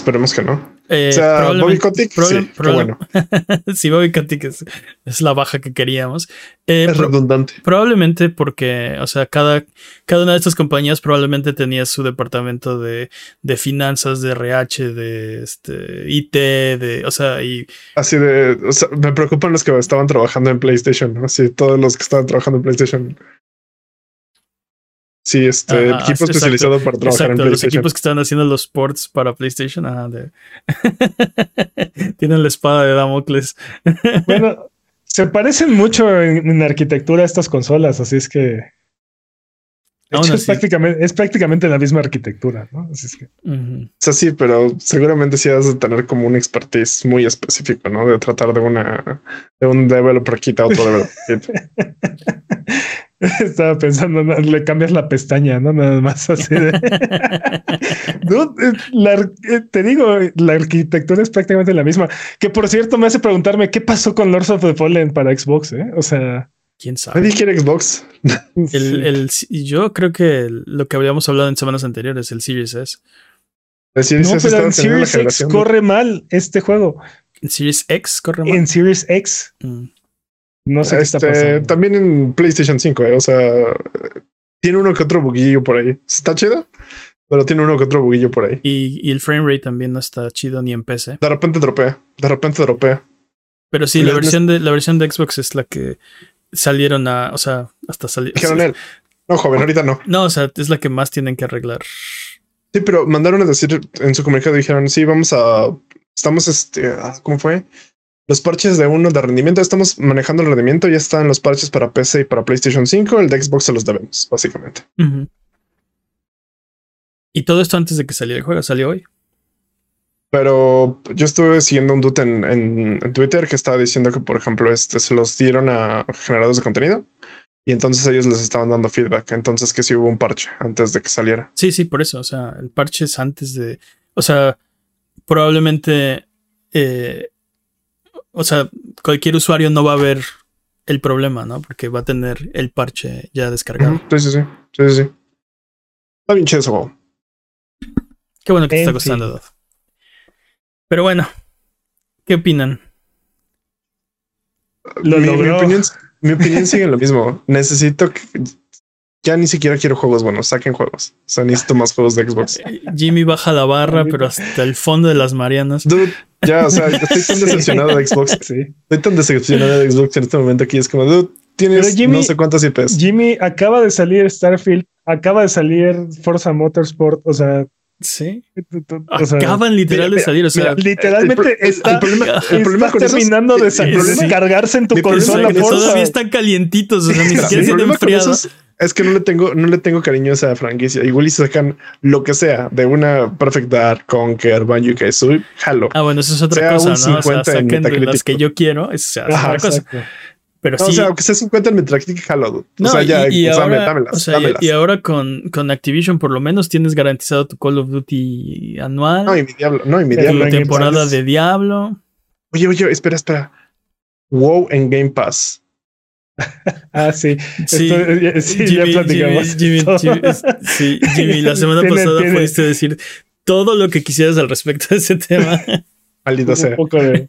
Speaker 3: Esperemos que no.
Speaker 1: Eh,
Speaker 3: o sea, Bobby Kotick, sí, qué bueno.
Speaker 1: sí, Bobby Kotick es, es la baja que queríamos. Eh,
Speaker 3: Es
Speaker 1: pro-
Speaker 3: redundante.
Speaker 1: Probablemente porque, o sea, cada, cada una de estas compañías probablemente tenía su departamento de, de finanzas, de RH, de este, IT, de, o sea, y
Speaker 3: Así de, o sea, me preocupan los que estaban trabajando en PlayStation, ¿no? Así, todos los que estaban trabajando en PlayStation. Sí, este
Speaker 1: Ajá,
Speaker 3: equipo
Speaker 1: exacto,
Speaker 3: especializado para trabajar
Speaker 1: exacto,
Speaker 3: en
Speaker 1: los
Speaker 3: PlayStation.
Speaker 1: equipos que están haciendo los ports para PlayStation, ajá, de- tienen la espada de Damocles.
Speaker 2: Bueno, se parecen mucho en, en arquitectura a estas consolas, así es que hecho, es, prácticamente, es prácticamente la misma arquitectura, ¿no? Así es que
Speaker 1: Ujú.
Speaker 3: O sea, sí, pero seguramente sí has de tener como un expertise muy específico, ¿no? De tratar de una, de un developer kit a otro developer kit.
Speaker 2: Estaba pensando, ¿no? le cambias la pestaña, ¿no? Nada más así de... Eh, la eh, te digo, la arquitectura es prácticamente la misma. Que por cierto me hace preguntarme qué pasó con Lords of the Fallen para Xbox, ¿eh? O sea...
Speaker 1: ¿Quién sabe?
Speaker 3: Nadie quiere Xbox.
Speaker 1: El, el- yo creo que el- lo que habíamos hablado en semanas anteriores, el Series S.
Speaker 3: Decir,
Speaker 2: no,
Speaker 3: eso
Speaker 2: pero en Series X corre mal este juego.
Speaker 1: ¿El Series X corre mal?
Speaker 2: En Series X
Speaker 1: Mm.
Speaker 2: No sé qué está
Speaker 3: Este,
Speaker 2: pasando.
Speaker 3: también en PlayStation 5, eh, o sea, tiene uno que otro buguillo por ahí. Está chido, pero tiene uno que otro buguillo por ahí.
Speaker 1: Y, y el frame rate también no está chido ni en PC.
Speaker 3: De repente dropea, de repente dropea.
Speaker 1: Pero sí, la versión de la versión de Xbox es la que salieron a, o sea, hasta salir.
Speaker 3: Dijeron él, no, joven, ahorita no.
Speaker 1: No, o sea, es la que más tienen que arreglar.
Speaker 3: Sí, pero mandaron a decir en su comunicado, dijeron, sí, vamos a, estamos, este, ah, ¿cómo fue? Los parches de uno de rendimiento, estamos manejando el rendimiento, ya están los parches para PC y para PlayStation 5, el de Xbox se los debemos, básicamente.
Speaker 1: Y todo esto antes de que saliera el juego, salió hoy.
Speaker 3: Pero yo estuve siguiendo un dude en, en- en Twitter que estaba diciendo que, por ejemplo, este se los dieron a generadores de contenido y entonces ellos les estaban dando feedback. Entonces que sí hubo un parche antes de que saliera.
Speaker 1: Sí, sí, por eso. O sea, el parche es antes de. O sea, probablemente. eh, o sea, cualquier usuario no va a ver el problema, ¿no? Porque va a tener el parche ya descargado.
Speaker 3: Sí, sí, sí. Sí, sí, sí. Está bien chido ese juego.
Speaker 1: Qué bueno que te está gustando. Dod. Pero bueno, ¿qué opinan?
Speaker 2: Lo
Speaker 3: mi, opinión, mi opinión sigue en lo mismo. Necesito que ya ni siquiera quiero juegos buenos, saquen juegos. O sea, necesito más juegos de Xbox.
Speaker 1: Jimmy baja la barra, pero hasta el fondo de las Marianas.
Speaker 3: Dude, ya, o sea, estoy tan decepcionado de Xbox.
Speaker 2: Sí.
Speaker 3: Estoy tan decepcionado de Xbox en este momento aquí. Es como, dude, tienes
Speaker 2: Jimmy-
Speaker 3: no sé cuántas IPs.
Speaker 2: Jimmy acaba de salir Starfield, acaba de salir Forza Motorsport, o sea,
Speaker 1: Sí.
Speaker 2: o sea,
Speaker 1: Acaban literal de salir. O sea,
Speaker 3: mira,
Speaker 2: literalmente
Speaker 3: el
Speaker 2: está,
Speaker 3: el problema- el
Speaker 2: está
Speaker 3: problema con
Speaker 2: terminando de, descargarse en tu consola
Speaker 1: todavía están calientitos. O sea, ni siquiera se enfriado.
Speaker 3: eso es, que no le tengo, no le tengo cariño a esa franquicia. Igual y sacan lo que sea de una Perfect Dark, Conquer, Banjo Kazooie, jalo.
Speaker 1: Ah, bueno, eso es otra
Speaker 3: Sea
Speaker 1: cosa, ¿no? O sea,
Speaker 3: 50 en
Speaker 1: saquen de las que yo quiero. Es
Speaker 3: Ajá,
Speaker 1: otra cosa.
Speaker 2: Exacto.
Speaker 1: Pero
Speaker 3: No,
Speaker 1: sí.
Speaker 3: O sea, aunque sea 50 en Metacritic, jalo.
Speaker 1: No,
Speaker 3: o sea, ya,
Speaker 1: y, y ahora,
Speaker 3: dámelas,
Speaker 1: o sea, y-
Speaker 3: dámelas.
Speaker 1: y ahora con, con Activision por lo menos tienes garantizado tu Call of Duty anual,
Speaker 3: No, y mi diablo, no, y mi
Speaker 2: Tu
Speaker 3: diablo.
Speaker 1: tu temporada de Diablo.
Speaker 3: Oye, oye, espera, espera. WoW en Game Pass.
Speaker 2: Ah, sí.
Speaker 1: Sí,
Speaker 2: Esto- eh, sí, ya platicamos
Speaker 1: Jimmy. Jimmy, es- sí, Jimmy, la semana
Speaker 2: Tiene-
Speaker 1: pasada
Speaker 2: tiene-
Speaker 1: pudiste decir todo lo que quisieras al respecto de ese tema.
Speaker 3: Maldita
Speaker 2: un
Speaker 3: sea.
Speaker 2: poco de.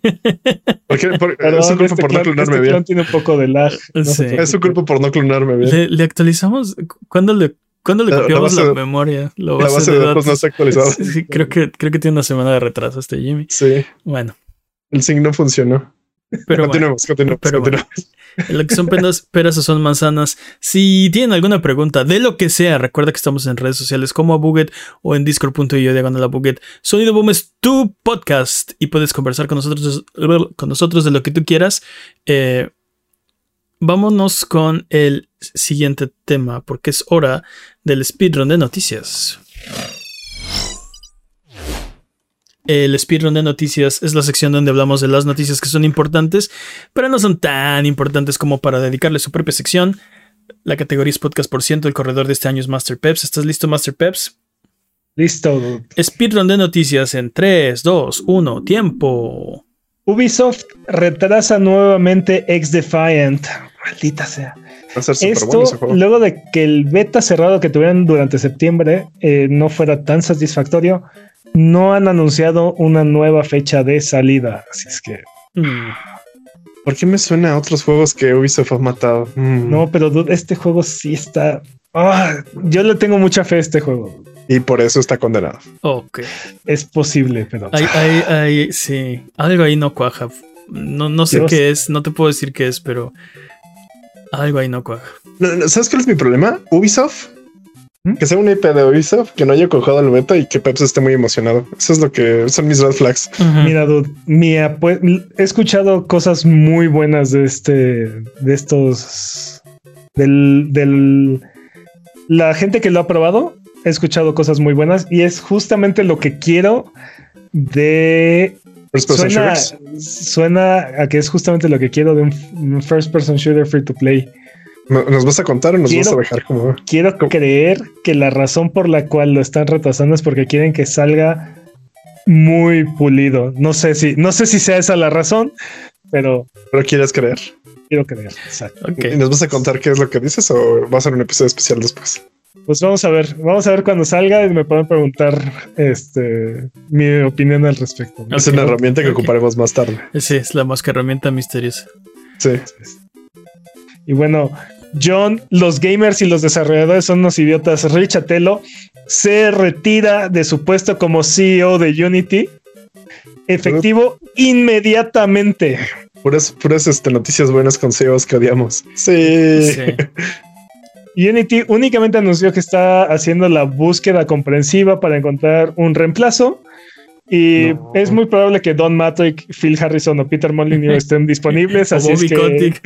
Speaker 3: Porque, por-
Speaker 2: Perdón,
Speaker 3: es su culpa
Speaker 2: este
Speaker 3: por no
Speaker 2: clon-
Speaker 3: clonarme
Speaker 2: este
Speaker 3: bien.
Speaker 2: tiene un poco de lag. no
Speaker 1: Sí.
Speaker 3: Es su culpa por no clonarme bien.
Speaker 1: ¿Le, le actualizamos? ¿Cuándo le, cuándo le
Speaker 3: La- la
Speaker 1: copiamos la,
Speaker 3: base
Speaker 1: memoria? La
Speaker 3: La base de datos no está actualizada.
Speaker 1: Sí, sí, creo que, creo que tiene una semana de retraso este Jimmy.
Speaker 3: Sí,
Speaker 1: Bueno,
Speaker 3: el signo no funcionó.
Speaker 1: Pero bueno.
Speaker 3: continuemos, continuemos,
Speaker 1: pero bueno.
Speaker 3: continuemos.
Speaker 1: Lo que son penas, peras o son manzanas. Si tienen alguna pregunta de lo que sea, recuerda que estamos en redes sociales como a Buget o en discord.io diagonal a Buget. Sonido Boom es tu podcast y puedes conversar con nosotros, con nosotros de lo que tú quieras. Eh, vámonos con el siguiente tema porque es hora del speedrun de noticias. El speedrun de noticias es la sección donde hablamos de las noticias que son importantes, pero no son tan importantes como para dedicarle su propia sección. La categoría es podcast por ciento. El corredor de este año es Master Peps. ¿Estás listo, Master Peps?
Speaker 2: Listo. dude.
Speaker 1: Speedrun de noticias en 3, 2, 1, tiempo.
Speaker 2: Ubisoft retrasa nuevamente X Defiant. Maldita sea. Esto,
Speaker 3: bueno
Speaker 2: luego de que el beta cerrado que tuvieron durante septiembre eh, no fuera tan satisfactorio, no han anunciado una nueva fecha de salida. Así es que
Speaker 1: Mm,
Speaker 3: ¿Por qué me suena a otros juegos que Ubisoft ha matado? Mm.
Speaker 2: no, pero dude, este juego sí está. Ah, yo le tengo mucha fe a este juego.
Speaker 3: Y por eso está condenado.
Speaker 1: ok.
Speaker 2: Es posible, pero
Speaker 1: Hay, hay, hay, sí. Algo ahí no cuaja. No, no sé
Speaker 2: Dios.
Speaker 1: qué es. No te puedo decir qué es, pero algo ahí no cuaja.
Speaker 3: ¿Sabes cuál es mi problema? Ubisoft.
Speaker 2: ¿Mm?
Speaker 3: Que sea una IP de Ubisoft, que no haya cojado el beta y que Peps esté muy emocionado. Eso es lo que son mis red flags.
Speaker 1: Ujú.
Speaker 2: Mira, dude, he escuchado cosas muy buenas de este, de estos, del, del, la gente que lo ha probado. He escuchado cosas muy buenas y es justamente lo que quiero de.
Speaker 3: First person
Speaker 2: Suena,
Speaker 3: shooters.
Speaker 2: suena a que es justamente lo que quiero de un, un first person shooter free to play.
Speaker 3: ¿No- ¿Nos vas a contar o nos
Speaker 2: Quiero-
Speaker 3: vas a dejar como
Speaker 2: Quiero creer que la razón por la cual lo están retrasando es porque quieren que salga muy pulido. No sé si, no sé si sea esa la razón, pero
Speaker 3: pero quieres creer?
Speaker 2: quiero creer. Exacto.
Speaker 3: ¿Y nos vas a contar qué es lo que dices o va a ser un episodio especial después?
Speaker 2: Pues vamos a ver, vamos a ver cuando salga y me pueden preguntar este mi opinión al respecto.
Speaker 3: Es una herramienta que ocuparemos más tarde.
Speaker 1: Sí, es la mosca herramienta misteriosa.
Speaker 3: Sí.
Speaker 2: Y bueno, John, los gamers y los desarrolladores son unos idiotas. Rich Atelo se retira de su puesto como CEO de Unity. Efectivo inmediatamente.
Speaker 3: Puras, puras este, noticias buenas con CEOs que odiamos. Sí.
Speaker 1: Sí.
Speaker 2: Unity únicamente anunció que está haciendo la búsqueda comprensiva para encontrar un reemplazo. Y
Speaker 3: No.
Speaker 2: es muy probable que Don Matrick, Phil Harrison o Peter Molyneux estén disponibles. Así es que.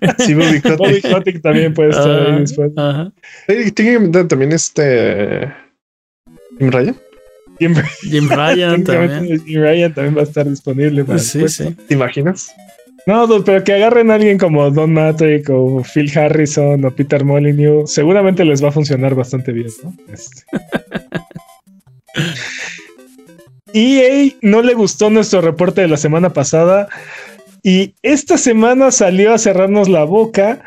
Speaker 3: Sí, Bobby Kotick.
Speaker 2: Bobby Kotick también puede estar
Speaker 1: Ajá,
Speaker 2: ahí después.
Speaker 1: ajá.
Speaker 3: Oye, Tiene que meter también este. Tim Ryan.
Speaker 2: Jim,
Speaker 1: Jim Ryan también.
Speaker 2: Jim Ryan también va a estar disponible. Para
Speaker 1: Sí, sí.
Speaker 3: ¿Te imaginas?
Speaker 2: No, pero que agarren a alguien como Don Matrick o Phil Harrison o Peter Molyneux, seguramente les va a funcionar bastante bien, ¿no? Este. EA no le gustó nuestro reporte de la semana pasada y esta semana salió a cerrarnos la boca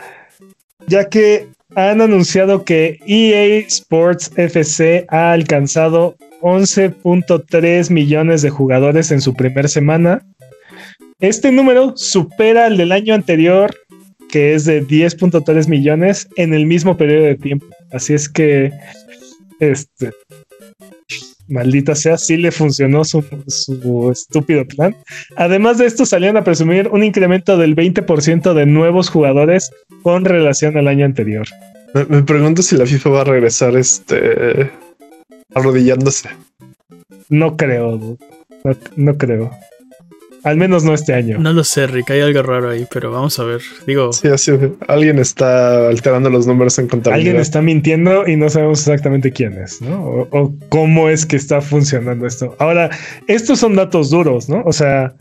Speaker 2: ya que han anunciado que EA Sports FC ha alcanzado 11.3 millones de jugadores en su primer semana. Este número supera el del año anterior, que es de 10.3 millones en el mismo periodo de tiempo. Así es que, este, maldita sea, sí le funcionó su, su estúpido plan. Además de esto, salían a presumir un incremento del 20% de nuevos jugadores con relación al año anterior.
Speaker 3: Me, me pregunto si la FIFA va a regresar este arrodillándose.
Speaker 2: No creo, no creo. Al menos no este año.
Speaker 1: No lo sé, Rick, hay algo raro ahí, pero vamos a ver. Digo,
Speaker 3: Sí, así alguien está alterando los números en contabilidad.
Speaker 2: Alguien está mintiendo y no sabemos exactamente quién es, ¿no? O, o cómo es que está funcionando esto. Ahora, estos son datos duros, ¿no? O sea,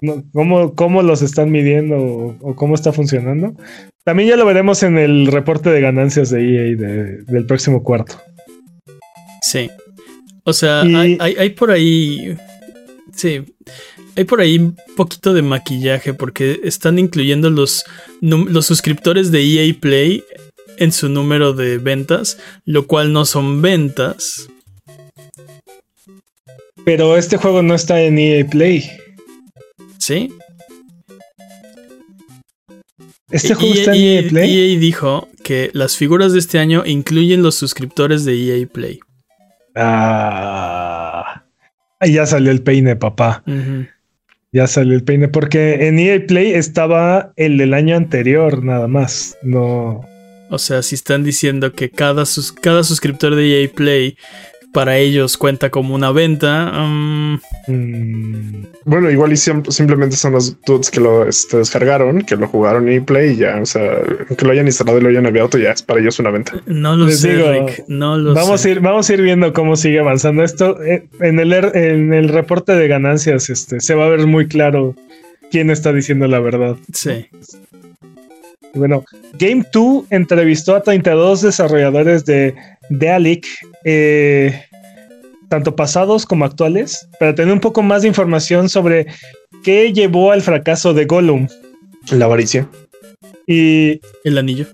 Speaker 2: no- ¿cómo, cómo los están midiendo o, o cómo está funcionando? También ya lo veremos en el reporte de ganancias de EA de- del próximo cuarto.
Speaker 1: sí. O sea,
Speaker 2: Y-
Speaker 1: hay, hay- hay por ahí. Sí. Hay por ahí un poquito de maquillaje porque están incluyendo los, los suscriptores de EA Play en su número de ventas, lo cual no son ventas.
Speaker 2: Pero este juego no está en EA Play.
Speaker 1: ¿Sí?
Speaker 2: Este juego está en EA Play.
Speaker 1: EA dijo que las figuras de este año incluyen los suscriptores de EA Play.
Speaker 2: Ah, Ahí ya salió el peine, papá. Ya salió el peine, porque en EA Play estaba el del año anterior, nada más. No.
Speaker 1: O sea, si están diciendo que cada, sus- cada suscriptor de EA Play para ellos cuenta como una venta, mm,
Speaker 3: Bueno, igual y sim- simplemente son los dudes que lo este, descargaron, que lo jugaron y play y ya, o sea, que lo hayan instalado y lo hayan abierto, ya es para ellos una venta.
Speaker 1: no lo
Speaker 2: Les
Speaker 1: sé,
Speaker 2: digo,
Speaker 1: Rick. No lo
Speaker 2: vamos,
Speaker 1: sé.
Speaker 2: a ir, vamos a ir viendo cómo sigue avanzando esto. Eh, En el, er- en el reporte de ganancias este, se va a ver muy claro quién está diciendo la verdad.
Speaker 1: Sí.
Speaker 2: Bueno, Game 2 entrevistó a 32 desarrolladores de Dealic, eh, tanto pasados como actuales, para tener un poco más de información sobre qué llevó al fracaso de Gollum.
Speaker 3: La avaricia.
Speaker 2: Y
Speaker 1: El anillo.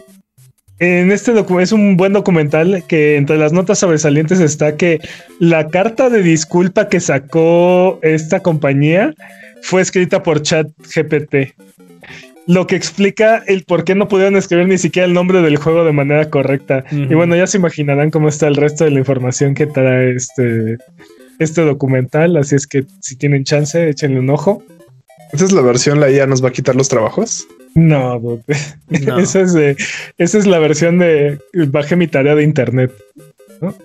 Speaker 2: en este docu- es un buen documental que entre las notas sobresalientes está que la carta de disculpa que sacó esta compañía fue escrita por ChatGPT. Lo que explica el por qué no pudieron escribir ni siquiera el nombre del juego de manera correcta. Y bueno, ya se imaginarán cómo está el resto de la información que trae este, este documental. Así es que si tienen chance, échenle un ojo.
Speaker 3: Esa es la versión, la IA nos va a quitar los trabajos.
Speaker 2: No, esa, es de- esa es la versión de bajé mi tarea de internet. ¿no?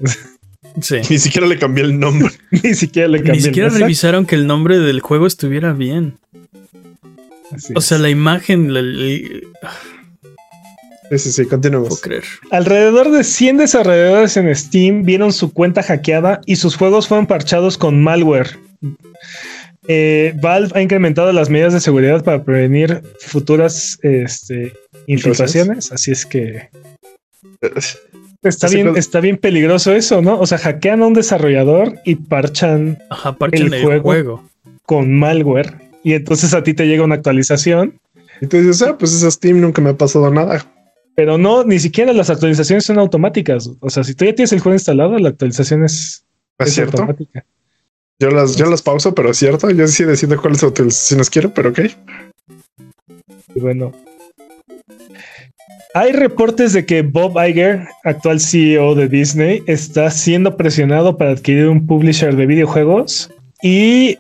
Speaker 1: Sí.
Speaker 3: Ni siquiera le cambié el nombre.
Speaker 2: Ni siquiera le cambié
Speaker 1: Ni siquiera revisaron que el nombre del juego estuviera bien.
Speaker 2: Así
Speaker 1: O sea,
Speaker 2: es.
Speaker 1: la imagen, la-
Speaker 3: Sí, sí, continuemos.
Speaker 1: puedo creer.
Speaker 2: Alrededor de 100 desarrolladores en Steam vieron su cuenta hackeada y sus juegos fueron parchados con malware. Eh, Valve ha incrementado las medidas de seguridad para prevenir futuras este, infiltraciones, así es que está
Speaker 3: Ese
Speaker 2: bien, está bien peligroso eso, ¿no? O sea, hackean a un desarrollador y parchan
Speaker 1: Ajá,
Speaker 2: El
Speaker 1: el,
Speaker 2: juego.
Speaker 1: juego.
Speaker 2: con malware y entonces a ti te llega una actualización,
Speaker 3: Y tú dices, ah, pues esa Steam nunca me ha pasado nada.
Speaker 2: pero no, ni siquiera las actualizaciones son automáticas. O sea, si tú ya tienes el juego instalado, la actualización es,
Speaker 3: ¿Es
Speaker 2: es
Speaker 3: cierto?
Speaker 2: automática.
Speaker 3: Yo las, yo las pauso, pero es cierto. Yo sí decido cuáles utilizaciones quiero, pero ok.
Speaker 2: Y bueno. Hay reportes de que Bob Iger, actual CEO de Disney, está siendo presionado para adquirir un publisher de videojuegos y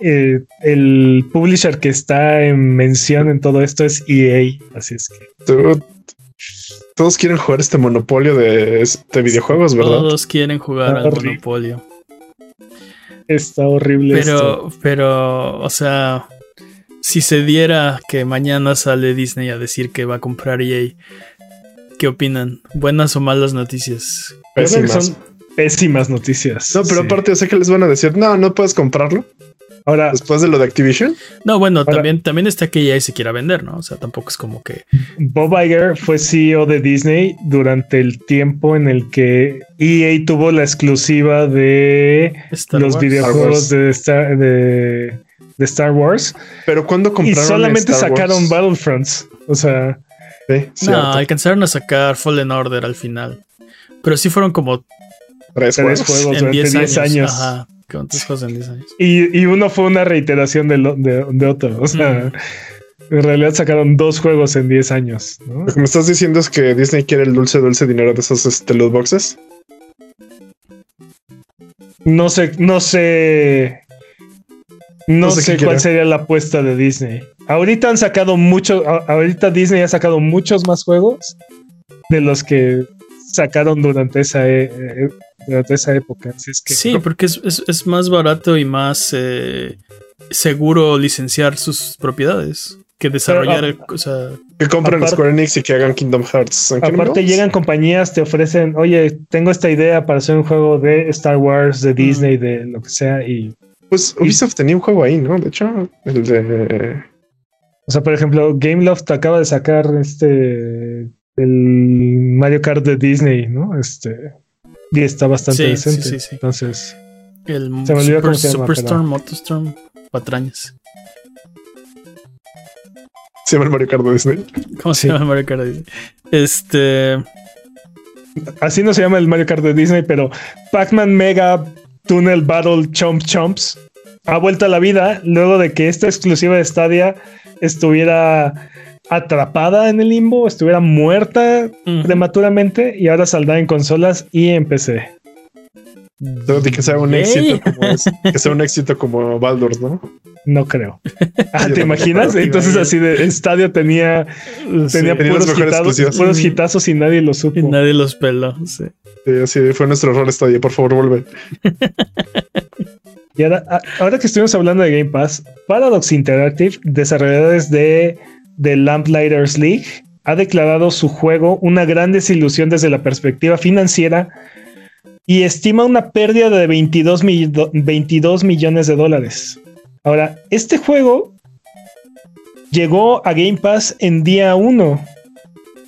Speaker 2: eh, el publisher que está en mención en todo esto es EA. Así es que
Speaker 3: Tú- todos quieren jugar este monopolio de, de videojuegos, ¿verdad?
Speaker 1: Todos quieren jugar al
Speaker 2: Horrible.
Speaker 1: Monopolio.
Speaker 2: está horrible esto.
Speaker 1: Pero, pero, o sea, si se diera que mañana sale Disney a decir que va a comprar EA, ¿qué opinan? ¿Buenas o malas noticias?
Speaker 3: Pésimas.
Speaker 2: son pésimas noticias.
Speaker 3: No, pero
Speaker 2: Sí.
Speaker 3: aparte, sé que les van a decir, no, no puedes comprarlo
Speaker 2: Ahora,
Speaker 3: después de lo de Activision.
Speaker 1: No, bueno,
Speaker 2: Ahora-
Speaker 1: también, también está que EA se quiera vender, ¿no? O sea, tampoco es como que.
Speaker 2: Bob Iger fue CEO de Disney durante el tiempo en el que EA tuvo la exclusiva de
Speaker 1: Star
Speaker 2: los
Speaker 1: Wars.
Speaker 2: videojuegos
Speaker 3: Star
Speaker 2: de Star, de, de Star Wars
Speaker 3: Pero cuando
Speaker 2: y
Speaker 3: compraron
Speaker 2: solamente
Speaker 3: Star
Speaker 2: sacaron
Speaker 3: Wars?
Speaker 2: Battlefronts. O sea,
Speaker 3: Sí,
Speaker 1: No, alcanzaron a sacar Fallen Order al final. Pero sí fueron como
Speaker 3: Tres,
Speaker 2: tres
Speaker 3: juegos.
Speaker 2: juegos
Speaker 1: en
Speaker 2: durante 10 años.
Speaker 1: Ajá, ¿cuántos juegos en 10 años?
Speaker 2: Y, y uno fue una reiteración de, lo- de, de otro. O sea, en realidad sacaron dos juegos en 10 años. ¿no?
Speaker 3: Lo que me estás diciendo es que Disney quiere el dulce, dulce dinero de esos este, loot boxes.
Speaker 2: No sé, no sé. No,
Speaker 3: No sé
Speaker 2: cuál sería la apuesta de Disney. Ahorita han sacado mucho. a- Ahorita Disney ha sacado muchos más juegos de los que sacaron durante esa, e- e- durante esa época. Así es que
Speaker 1: Sí, porque es, es- es más barato y más eh, seguro licenciar sus propiedades que desarrollar,
Speaker 2: Pero,
Speaker 1: o sea,
Speaker 3: Que compren
Speaker 2: Aparte-
Speaker 3: Square Enix y que hagan Kingdom Hearts. ¿En Kingdom
Speaker 2: Aparte
Speaker 3: Hearts?
Speaker 2: llegan compañías, te ofrecen, oye, tengo esta idea para hacer un juego de Star Wars, de Disney, de lo que sea. Y,
Speaker 3: Pues Ubisoft tenía un juego ahí, ¿no? De hecho, el de.
Speaker 2: o sea, por ejemplo, Gameloft acaba de sacar este, el Mario Kart de Disney, ¿no? Este, y está bastante
Speaker 1: Sí,
Speaker 2: decente.
Speaker 1: sí, sí, sí.
Speaker 2: Entonces,
Speaker 1: el
Speaker 2: Se me olvidó
Speaker 1: Super,
Speaker 2: cómo se llama,
Speaker 1: Superstorm, Motostorm, patrañas.
Speaker 3: Se llama el Mario Kart de Disney.
Speaker 1: ¿Cómo
Speaker 2: Sí.
Speaker 1: se llama Mario Kart? Este,
Speaker 2: así no se llama el Mario Kart de Disney, pero Pac-Man Mega Tunnel Battle Chomp Chomps ha vuelto a la vida luego de que esta exclusiva de Stadia estuviera atrapada en el limbo, estuviera muerta prematuramente y ahora saldrá en consolas y en PC.
Speaker 3: Que sea un éxito como es- que sea un éxito como Baldur's, ¿no?
Speaker 2: No creo. Ah, ¿Te imaginas? Entonces así de Stadia tenía, tenía
Speaker 1: Sí,
Speaker 2: puros, hitazos,
Speaker 3: exclusivas.
Speaker 2: puros hitazos y nadie lo supo.
Speaker 1: y nadie los peló. sí.
Speaker 3: Sí, así fue nuestro error esta Por favor, vuelve.
Speaker 2: Y ahora, ahora que estuvimos hablando de Game Pass, Paradox Interactive, desarrolladores de, de Lamplighters League, ha declarado su juego una gran desilusión desde la perspectiva financiera y estima una pérdida de 22, mi- 22 millones de dólares. Ahora, este juego llegó a Game Pass en día 1,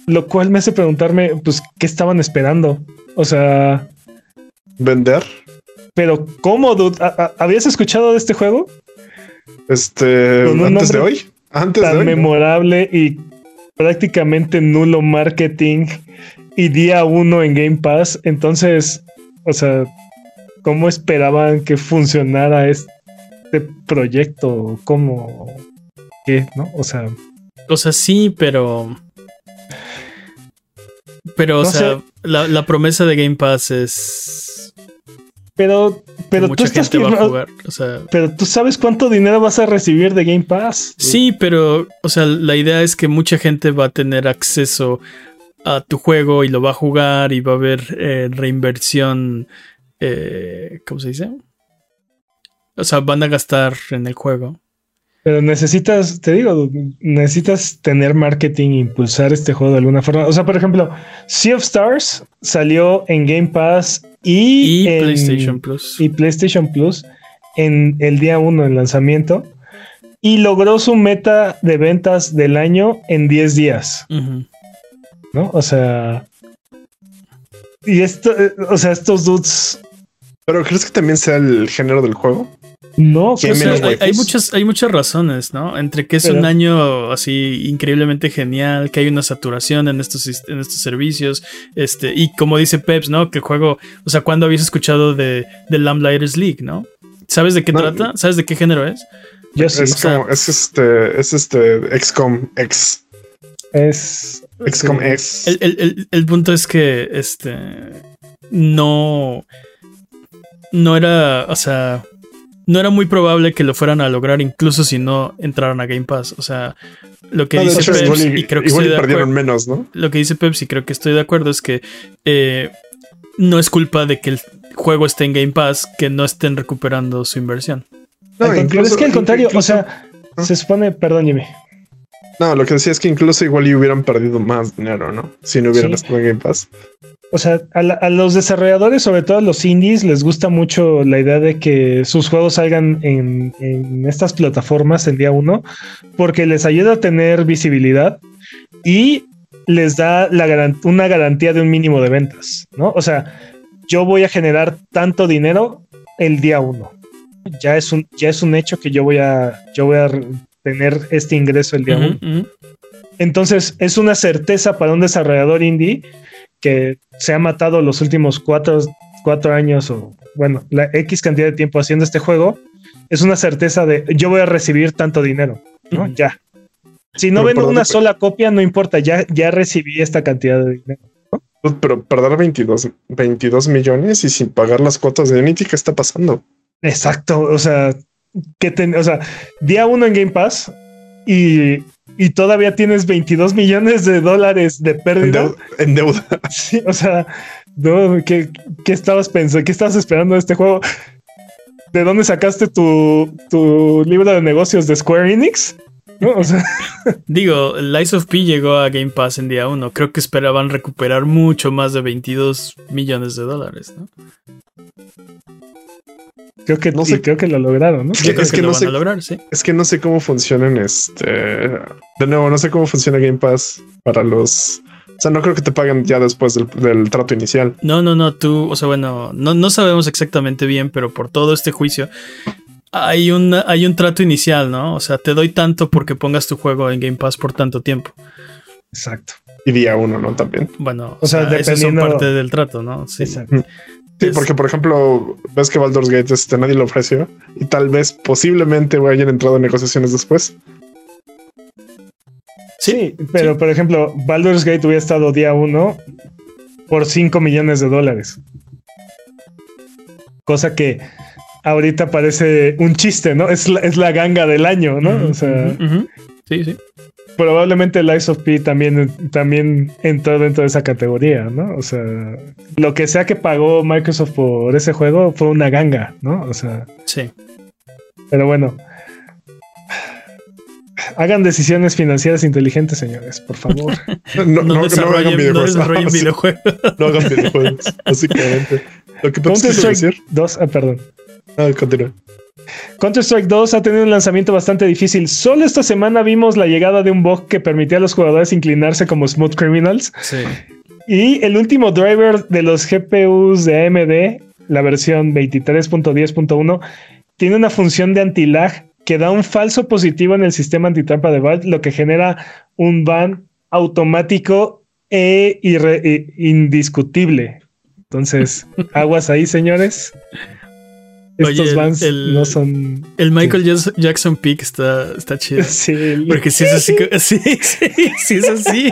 Speaker 2: lo cual me hace preguntarme, pues, ¿qué estaban esperando? O sea,
Speaker 3: Vender.
Speaker 2: pero ¿cómo, ¿Habías escuchado de este juego?
Speaker 3: Este. Antes de hoy. Antes de
Speaker 2: tan
Speaker 3: hoy. ¿no?
Speaker 2: memorable y prácticamente nulo marketing y día uno en Game Pass. Entonces, o sea, ¿cómo esperaban que funcionara este proyecto? ¿Cómo? ¿Qué? ¿No? O sea,
Speaker 1: O sea, sí, pero. Pero, o
Speaker 2: No
Speaker 1: sea, la promesa de Game Pass es.
Speaker 2: Pero, pero tú estás
Speaker 1: gente va a jugar. O sea,
Speaker 2: pero tú sabes cuánto dinero vas a recibir de Game Pass.
Speaker 1: sí, pero, o sea, la idea es que mucha gente va a tener acceso a tu juego y lo va a jugar y va a haber eh, reinversión. eh, ¿Cómo se dice? O sea, van a gastar en el juego.
Speaker 2: Pero necesitas, te digo, necesitas tener marketing e impulsar este juego de alguna forma. O sea, por ejemplo, Sea of Stars salió en Game Pass y,
Speaker 1: Y,
Speaker 2: en-
Speaker 1: PlayStation Plus.
Speaker 2: y PlayStation Plus en el día 1 en lanzamiento y logró su meta de ventas del año en 10 días. ¿no? O sea, y esto, eh, o sea, estos dudes,
Speaker 3: Pero ¿crees que también sea el género del juego?
Speaker 2: no,
Speaker 3: ¿Qué
Speaker 2: pues,
Speaker 3: menos
Speaker 1: hay, muchas, hay muchas razones, ¿no? Entre que es
Speaker 2: Pero-
Speaker 1: un año así increíblemente genial, que hay una saturación en estos, en estos servicios, este, y como dice Peps, ¿no? Que el juego, o sea, ¿cuándo habías escuchado de, de Lamplighters League, ¿no? ¿Sabes de qué
Speaker 3: No.
Speaker 1: trata? ¿Sabes de qué género es?
Speaker 2: yo sí,
Speaker 3: es
Speaker 1: sea-
Speaker 3: como, es este, es este XCOM X.
Speaker 2: es...
Speaker 3: XCOM
Speaker 2: sí.
Speaker 3: X.
Speaker 1: El, el- el- el punto es que, este, no, no era, o sea, no era muy probable que lo fueran a lograr incluso si no entraran a Game Pass. O sea, lo que
Speaker 3: No, de
Speaker 1: dice
Speaker 3: hecho,
Speaker 1: Peps,
Speaker 3: igual y,
Speaker 1: y creo que
Speaker 3: igual
Speaker 1: estoy
Speaker 3: y
Speaker 1: de
Speaker 3: perdieron menos, ¿no?
Speaker 1: lo que dice Pepsi, creo que estoy de acuerdo, es que eh, no es culpa de que el juego esté en Game Pass que no estén recuperando su inversión.
Speaker 3: No,
Speaker 2: contrario, es que al contrario, o sea,
Speaker 3: Ah.
Speaker 2: se supone, perdón, Jimmy.
Speaker 3: No, lo que decía es que incluso igual y hubieran perdido más dinero, ¿no? Si no hubieran
Speaker 2: Sí.
Speaker 3: estado en Game Pass.
Speaker 2: O sea, a, la- a los desarrolladores, sobre todo a los indies, les gusta mucho la idea de que sus juegos salgan en, en estas plataformas en día uno, porque les ayuda a tener visibilidad y les da la garan- una garantía de un mínimo de ventas, ¿no? O sea, yo voy a generar tanto dinero el día uno. Ya es un, ya es un hecho que yo voy a, yo voy a tener este ingreso el día uno. Entonces es una certeza para un desarrollador indie que se ha matado los últimos cuatro, cuatro años o bueno, la X cantidad de tiempo haciendo este juego, es una certeza de yo voy a recibir tanto dinero, ¿no? Ya. Si no vendo
Speaker 3: ¿por
Speaker 2: una
Speaker 3: dónde-
Speaker 2: sola copia, no importa, ya, ya recibí esta cantidad de dinero.
Speaker 3: Pero perder 22, 22 millones y sin pagar las cuotas de Unity, ¿qué está pasando?
Speaker 2: Exacto, o sea, que ten- o sea, día uno en Game Pass y, y todavía tienes 22 millones de dólares de
Speaker 3: En,
Speaker 2: pérdida.
Speaker 3: en deuda.
Speaker 2: Sí, o sea, no, ¿qué, qué estabas pensando? ¿Qué estabas esperando de este juego? ¿De dónde sacaste tu, tu libro de negocios de Square Enix? ¿No? O sea,
Speaker 1: Digo, Lies of P llegó a Game Pass en día 1. Creo que esperaban recuperar mucho más de 22 millones de dólares, ¿no?
Speaker 2: Creo que,
Speaker 3: No sé.
Speaker 2: creo que lo lograron, ¿no?
Speaker 1: Yo creo
Speaker 3: es
Speaker 1: que,
Speaker 3: que
Speaker 1: lo
Speaker 3: no
Speaker 1: van
Speaker 3: sé-
Speaker 1: a lograr, sí.
Speaker 3: Es que no sé cómo funcionan este. De nuevo, no sé cómo funciona Game Pass para los. O sea, no creo que te paguen ya después del, del trato inicial.
Speaker 1: No, no, no, tú, o sea, bueno, no, no sabemos exactamente bien, pero por todo este juicio hay un, hay un trato inicial, ¿no? O sea, te doy tanto porque pongas tu juego en Game Pass por tanto tiempo.
Speaker 2: Exacto.
Speaker 3: Y día uno, ¿no? También.
Speaker 1: Bueno,
Speaker 2: O sea,
Speaker 1: son
Speaker 2: dependiendo-
Speaker 1: parte del trato, ¿no? Sí.
Speaker 2: Exacto.
Speaker 3: Sí, porque por ejemplo, ves que Baldur's Gate este, nadie lo ofreció y tal vez posiblemente hayan entrado en negociaciones después.
Speaker 2: Sí, pero por ejemplo, Baldur's Gate hubiera estado día uno por 5 millones de dólares. Cosa que ahorita parece un chiste, ¿no? Es la, es la ganga del año, ¿no? O sea.
Speaker 1: Sí, sí.
Speaker 2: Probablemente el Lies of P también, también entró dentro de esa categoría, ¿no? O sea, lo que sea que pagó Microsoft por ese juego fue una ganga, ¿no? O sea,
Speaker 1: Sí.
Speaker 2: pero bueno. Hagan decisiones financieras inteligentes, señores, por favor.
Speaker 3: No,
Speaker 1: No,
Speaker 3: no, no hagan
Speaker 1: no
Speaker 3: videojuegos.
Speaker 1: desarrollen
Speaker 3: Sí,
Speaker 1: videojuegos.
Speaker 3: no hagan videojuegos, básicamente. Lo que
Speaker 2: Counter Strike
Speaker 3: decir.
Speaker 2: 2, ah, perdón.
Speaker 3: Ah, continúa.
Speaker 2: Counter-Strike 2 ha tenido un lanzamiento bastante difícil. Solo esta semana vimos la llegada de un bug que permitía a los jugadores inclinarse como smooth criminals.
Speaker 1: Sí.
Speaker 2: Y el último driver de los GPUs de AMD, la versión 23.10.1, tiene una función de anti-lag que da un falso positivo en el sistema antitrampa de Valve, lo que genera un ban automático e e indiscutible. Entonces, aguas ahí, señores. Estos
Speaker 1: Oye, el-
Speaker 2: bans
Speaker 1: el-
Speaker 2: no son.
Speaker 1: El Michael Jackson Peak está, está chido.
Speaker 2: Sí, el-
Speaker 1: Porque si es así, sí, sí, sí es así.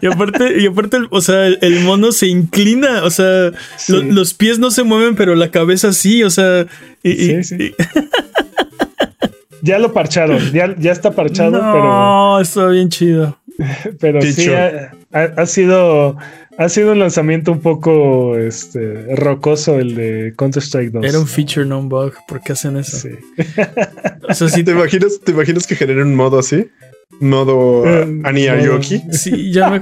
Speaker 1: Y aparte, y aparte, el- o sea, el, el mono se inclina, o sea,
Speaker 2: Sí.
Speaker 1: lo- los pies no se mueven, pero la cabeza sí, o sea, y,
Speaker 2: Sí, sí.
Speaker 1: y-
Speaker 2: Ya lo parcharon, ya, ya está parchado,
Speaker 1: no, está bien chido.
Speaker 2: pero, pero sí. Ha, sido ha sido un lanzamiento un poco este, rocoso el de Counter Strike 2.
Speaker 1: Era un feature, no un bug. ¿Por qué hacen eso?
Speaker 2: Sí.
Speaker 1: O sea, sí,
Speaker 3: ¿Te imaginas, ¿Te imaginas que generen un modo así? Modo
Speaker 2: Eh,
Speaker 3: uh, Ani
Speaker 2: modo-
Speaker 3: Ayoki.
Speaker 1: sí, ya me.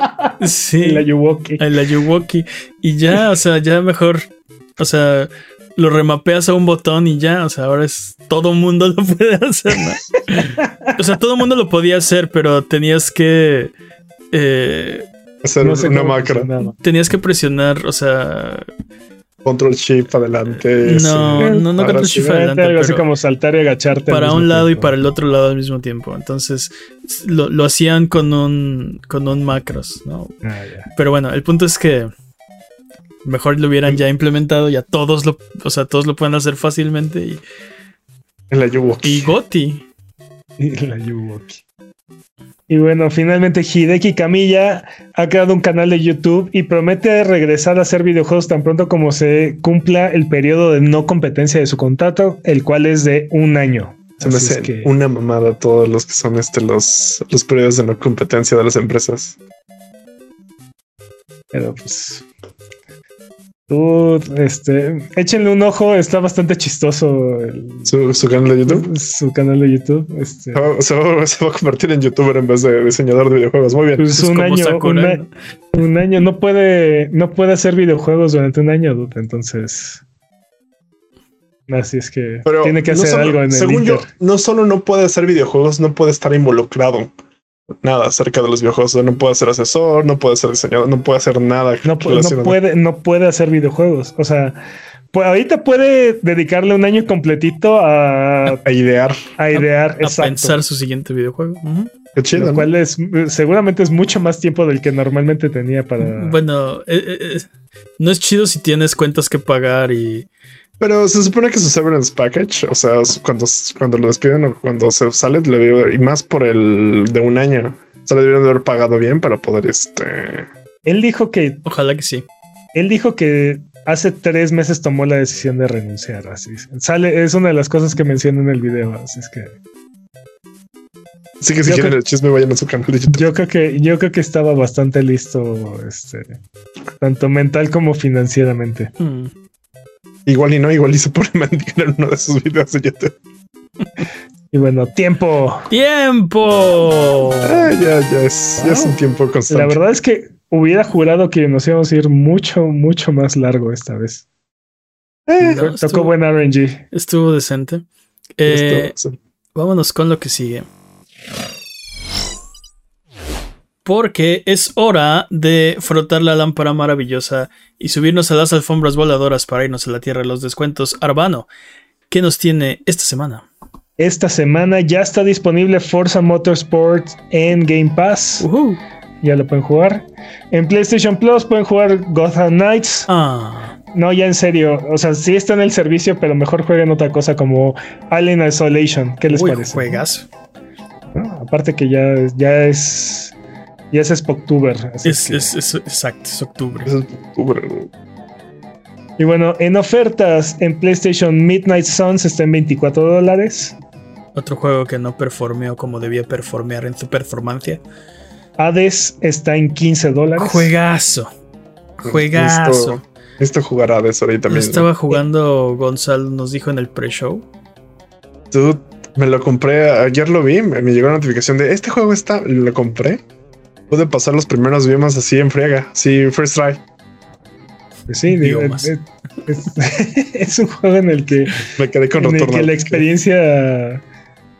Speaker 1: Sí.
Speaker 2: La Yuwoki.
Speaker 1: El Ayuwoki. Y ya, o sea, ya mejor. O sea, lo remapeas a un botón y ya. O sea, ahora es. Todo mundo lo puede hacer, ¿no? O sea, todo mundo lo podía hacer, pero tenías que. eh,
Speaker 3: Hacer
Speaker 2: No sé
Speaker 3: una macro.
Speaker 2: funcionaba.
Speaker 1: tenías que presionar, o sea.
Speaker 3: Control Shift adelante.
Speaker 1: No,
Speaker 3: sí.
Speaker 1: no, no control shift adelante,
Speaker 2: algo así como saltar y agacharte.
Speaker 1: para un lado y para el otro lado al mismo tiempo. Entonces lo, lo hacían con un con un macros, ¿no?
Speaker 2: Ah.
Speaker 1: Pero bueno, el punto es que mejor lo hubieran ya implementado, ya todos lo, o sea, todos lo pueden hacer fácilmente y,
Speaker 3: El Ayuwoki.
Speaker 1: y Goti.
Speaker 2: Y la Yuwoki. Y bueno, finalmente Hideki Kamiya ha creado un canal de YouTube y promete regresar a hacer videojuegos tan pronto como se cumpla el periodo de no competencia de su contrato, el cual es de un año.
Speaker 3: Se me hace
Speaker 2: que-
Speaker 3: una mamada todos los que son este, los, los periodos de no competencia de las empresas.
Speaker 2: Pero pues. Tú, este, échenle un ojo, está bastante chistoso el-
Speaker 3: Su, su canal de YouTube.
Speaker 2: su canal de YouTube. Este,
Speaker 3: Se va, se va- se va a convertir en youtuber en vez de diseñador de videojuegos. Muy bien.
Speaker 2: pues
Speaker 1: Es
Speaker 2: un año, un, a-
Speaker 1: ¿no?
Speaker 2: un año, no puede, no puede hacer videojuegos durante un año, dude, entonces. Así es que
Speaker 3: Pero
Speaker 2: tiene que
Speaker 3: no
Speaker 2: hacer
Speaker 3: solo-
Speaker 2: algo en el
Speaker 3: según yo, no solo no puede hacer videojuegos, no puede estar involucrado nada acerca de los videojuegos. O sea, no puede ser asesor, no puede ser diseñador, no puede hacer nada.
Speaker 2: no, puede, no puede hacer videojuegos. O sea, pues ahorita puede dedicarle un año completito a,
Speaker 3: A idear.
Speaker 2: a idear,
Speaker 1: a
Speaker 2: exacto.
Speaker 1: pensar su siguiente videojuego. Ujú.
Speaker 3: Qué chido.
Speaker 2: Lo
Speaker 3: ¿no?
Speaker 2: cual es seguramente es mucho más tiempo del que normalmente tenía para.
Speaker 1: Bueno, eh, eh, eh, no es chido si tienes cuentas que pagar y.
Speaker 3: Pero se supone que su severance package, o sea, cuando, cuando lo despiden o cuando se sale, le y más por el de un año, o sea, le debieron de haber pagado bien para poder este.
Speaker 2: Él dijo que
Speaker 1: Ojalá que sí.
Speaker 2: él dijo que hace tres meses tomó la decisión de renunciar. Así sale, es una de las cosas que menciona en el video. Así es que
Speaker 3: Así que si
Speaker 2: Yo
Speaker 3: quieren
Speaker 2: creo-
Speaker 3: el chisme, vayan a su canal de YouTube.
Speaker 2: yo creo que yo creo que estaba bastante listo, este, tanto mental como financieramente.
Speaker 1: Hmm.
Speaker 3: Igual y no, igual y se pone a en uno de sus videos de YouTube.
Speaker 2: Y bueno, tiempo.
Speaker 1: ¡Tiempo!
Speaker 3: Ah, ya, ya es, ya es un tiempo constante.
Speaker 2: La verdad es que hubiera jurado que nos íbamos a ir mucho, mucho más largo esta vez.
Speaker 3: Eh,
Speaker 1: No,
Speaker 2: Tocó
Speaker 1: estuvo,
Speaker 2: buen RNG.
Speaker 1: estuvo decente. Eh,
Speaker 3: esto-
Speaker 1: Vámonos con lo que sigue. Porque es hora de frotar la lámpara maravillosa y subirnos a las alfombras voladoras para irnos a la tierra de los descuentos. Arbano, ¿qué nos tiene esta semana?
Speaker 2: Esta semana ya está disponible Forza Motorsport en Game Pass. Ya lo pueden jugar. En PlayStation Plus pueden jugar Gotham Knights.
Speaker 1: Ah,
Speaker 2: No, ya en serio. O sea, sí está en el servicio, pero mejor jueguen otra cosa como Alien Isolation. ¿Qué les
Speaker 1: uy,
Speaker 2: parece?
Speaker 1: juegazo.
Speaker 2: ¿No? Aparte que ya, ya es. Ya es Spocktuber. así
Speaker 1: Es, es- es- exacto, es octubre.
Speaker 3: es octubre.
Speaker 2: Y bueno, en ofertas en PlayStation Midnight Suns está en 24 dólares.
Speaker 1: Otro juego que no performeó como debía performear en su performancia.
Speaker 2: Hades está en 15 dólares.
Speaker 1: Juegazo. Juegazo.
Speaker 3: Necesito, necesito jugar a eso ahorita mismo.
Speaker 1: estaba jugando Gonzalo, nos dijo en el pre-show.
Speaker 3: Dude, me lo compré, ayer lo vi, me llegó la notificación de este juego está, lo compré. Pude pasar los primeros biomas así en friega, sí, first try.
Speaker 2: Pues sí, digo,
Speaker 1: Biomas.
Speaker 2: es, es- es un juego en el que,
Speaker 3: Me quedé con
Speaker 2: en el que la experiencia.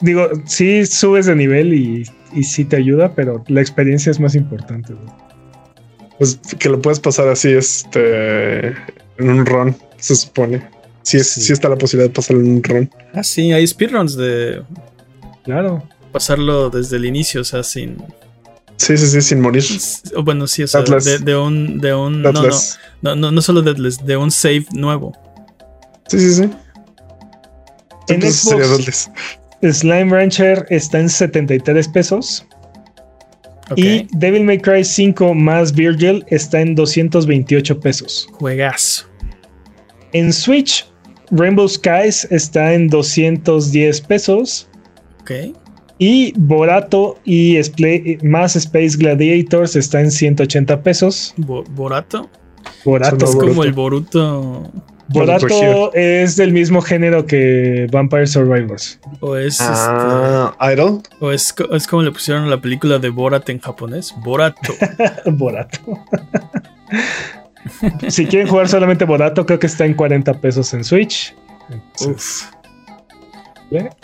Speaker 2: Digo, sí subes de nivel y, y sí te ayuda, pero la experiencia es más importante.
Speaker 3: Pues que lo puedes pasar así, este, en un run, se supone. Sí, es,
Speaker 2: Sí.
Speaker 3: sí está la posibilidad de pasarlo en un run.
Speaker 1: Ah, sí, hay speedruns de
Speaker 2: Claro.
Speaker 1: pasarlo desde el inicio, o sea, sin.
Speaker 3: Sí, sí, sí, sin morir.
Speaker 1: o bueno, sí, o sea, de, de un. De un no, no, no, no, no solo Deadless, de un save nuevo.
Speaker 3: Sí, sí, sí.
Speaker 2: En
Speaker 3: Entonces sería
Speaker 2: Xbox-. Slime Rancher está en 73 pesos.
Speaker 1: Ok.
Speaker 2: Y Devil May Cry 5 más Virgil está en 228 pesos.
Speaker 1: Juegazo.
Speaker 2: En Switch, Rainbow Skies está en 210 pesos.
Speaker 1: Ok.
Speaker 2: Y Borato y más Space Gladiators está en 180 pesos.
Speaker 1: Bo- Borato.
Speaker 2: Borato.
Speaker 1: Es
Speaker 3: Boruto.
Speaker 1: como el Boruto.
Speaker 2: Borato es del mismo género que Vampire Survivors.
Speaker 1: O es.
Speaker 3: Ah, Idol.
Speaker 1: este, o es, es como le pusieron a la película de Borat en japonés. Borato.
Speaker 2: Borato. si quieren jugar solamente Borato, creo que está en 40 pesos en Switch.
Speaker 1: Uf.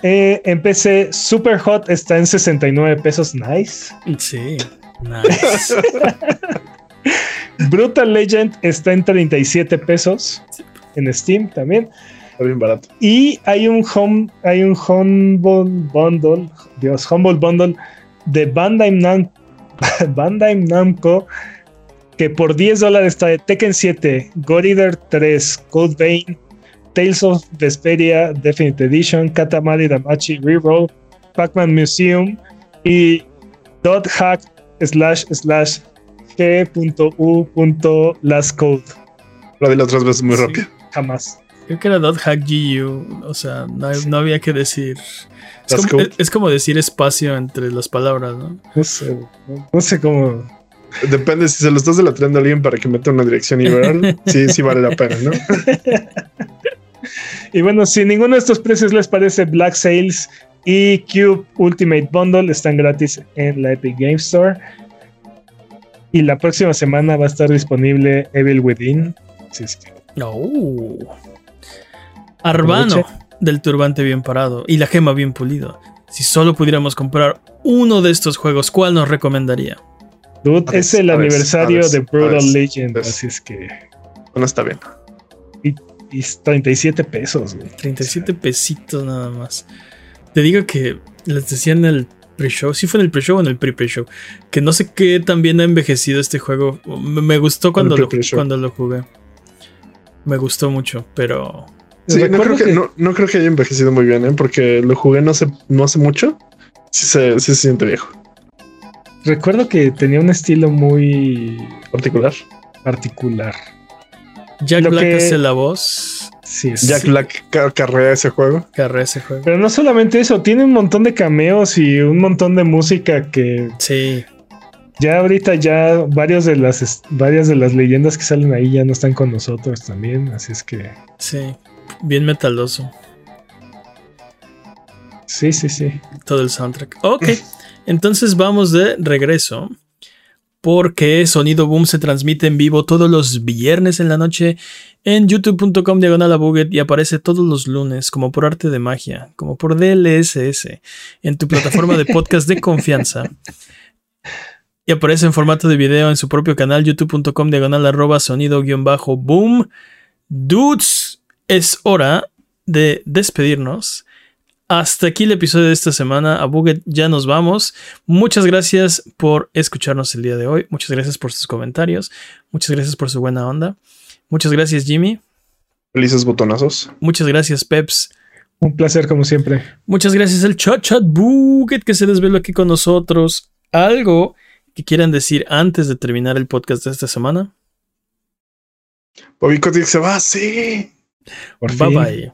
Speaker 2: Eh, en PC, Super Hot está en 69 pesos. Nice.
Speaker 1: Sí. Nice.
Speaker 2: Brutal Legend está en 37 pesos. En Steam también.
Speaker 3: Está bien barato.
Speaker 2: Y hay un home, hay un Humble Bundle, Dios, Humble Bundle de Bandai, Nam- Bandai Namco que por 10 dólares está de Tekken 7, God Eater 3, Code Vein, Tales of Vesperia Definitive Edition, Katamari Damachi Reroll, Pac-Man Museum y dot hack slash slash g.u.last code.
Speaker 3: Lo di las tres veces muy
Speaker 1: Sí.
Speaker 3: rápido.
Speaker 2: Jamás.
Speaker 1: Creo que era .hack GU. O sea, no, había que decir. Es como,
Speaker 3: cool.
Speaker 1: es- es como decir espacio entre las palabras, ¿no?
Speaker 2: No sé, no, no sé cómo.
Speaker 3: Depende si se lo estás deletreando a alguien para que meta una dirección URL. sí, sí vale la pena, ¿no?
Speaker 2: Y bueno, si ninguno de estos precios les parece, Black Sales y Cube Ultimate Bundle están gratis en la Epic Game Store. Y la próxima semana va a estar disponible Evil Within. Así es que
Speaker 1: Oh. Arbano
Speaker 2: Aproveche.
Speaker 1: del turbante bien parado y la gema bien pulido. Si solo pudiéramos comprar uno de estos juegos, ¿cuál nos recomendaría?
Speaker 2: Dude, es el aniversario de Brutal Legend.
Speaker 3: Hades.
Speaker 2: Así es que.
Speaker 3: No está bien.
Speaker 2: Y es 37 pesos, güey.
Speaker 1: 37 pesitos nada más. Te digo que les decía en el pre-show. Sí fue en el pre-show o en el pre-pre-show. Que no sé qué también ha envejecido este juego. Me, me gustó cuando lo, cuando lo jugué. Me gustó mucho, pero...
Speaker 3: Sí, no creo que, No, no, creo que haya envejecido muy bien, ¿eh? porque lo jugué no hace, no hace mucho. Sí se, sí se siente viejo.
Speaker 2: Recuerdo que tenía un estilo muy
Speaker 3: particular.
Speaker 2: Particular.
Speaker 1: Jack Black hace la voz.
Speaker 3: Sí, Jack Black carrea ese juego.
Speaker 1: Carrea ese juego.
Speaker 2: Pero no solamente eso, tiene un montón de cameos y un montón de música que.
Speaker 1: Sí.
Speaker 2: Ya ahorita ya varios de las varias de las leyendas que salen ahí ya no están con nosotros también, así es que.
Speaker 1: Sí, bien metaloso.
Speaker 2: Sí, sí, sí.
Speaker 1: Todo el soundtrack. Ok, entonces vamos de regreso porque Sonido Boom se transmite en vivo todos los viernes en la noche en youtube.com diagonal y aparece todos los lunes como por arte de magia, como por DLSS en tu plataforma de podcast de confianza. Y aparece en formato de video en su propio canal youtube.com diagonal arroba sonido guion bajo boom. Dudes, es hora de despedirnos. Hasta aquí el episodio de esta semana. A Buget ya nos vamos. Muchas gracias por escucharnos el día de hoy. Muchas gracias por sus comentarios. Muchas gracias por su buena onda. Muchas gracias, Jimmy.
Speaker 3: Felices botonazos.
Speaker 1: Muchas gracias, Peps.
Speaker 2: Un placer, como siempre.
Speaker 1: Muchas gracias al Chat Chat Buget que se desveló aquí con nosotros. ¿Algo que quieran decir antes de terminar el podcast de esta semana?
Speaker 3: Bobby Kotick se va, sí.
Speaker 1: Por bye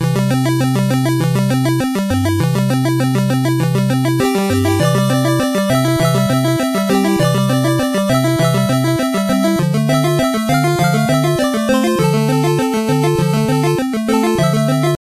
Speaker 1: bye.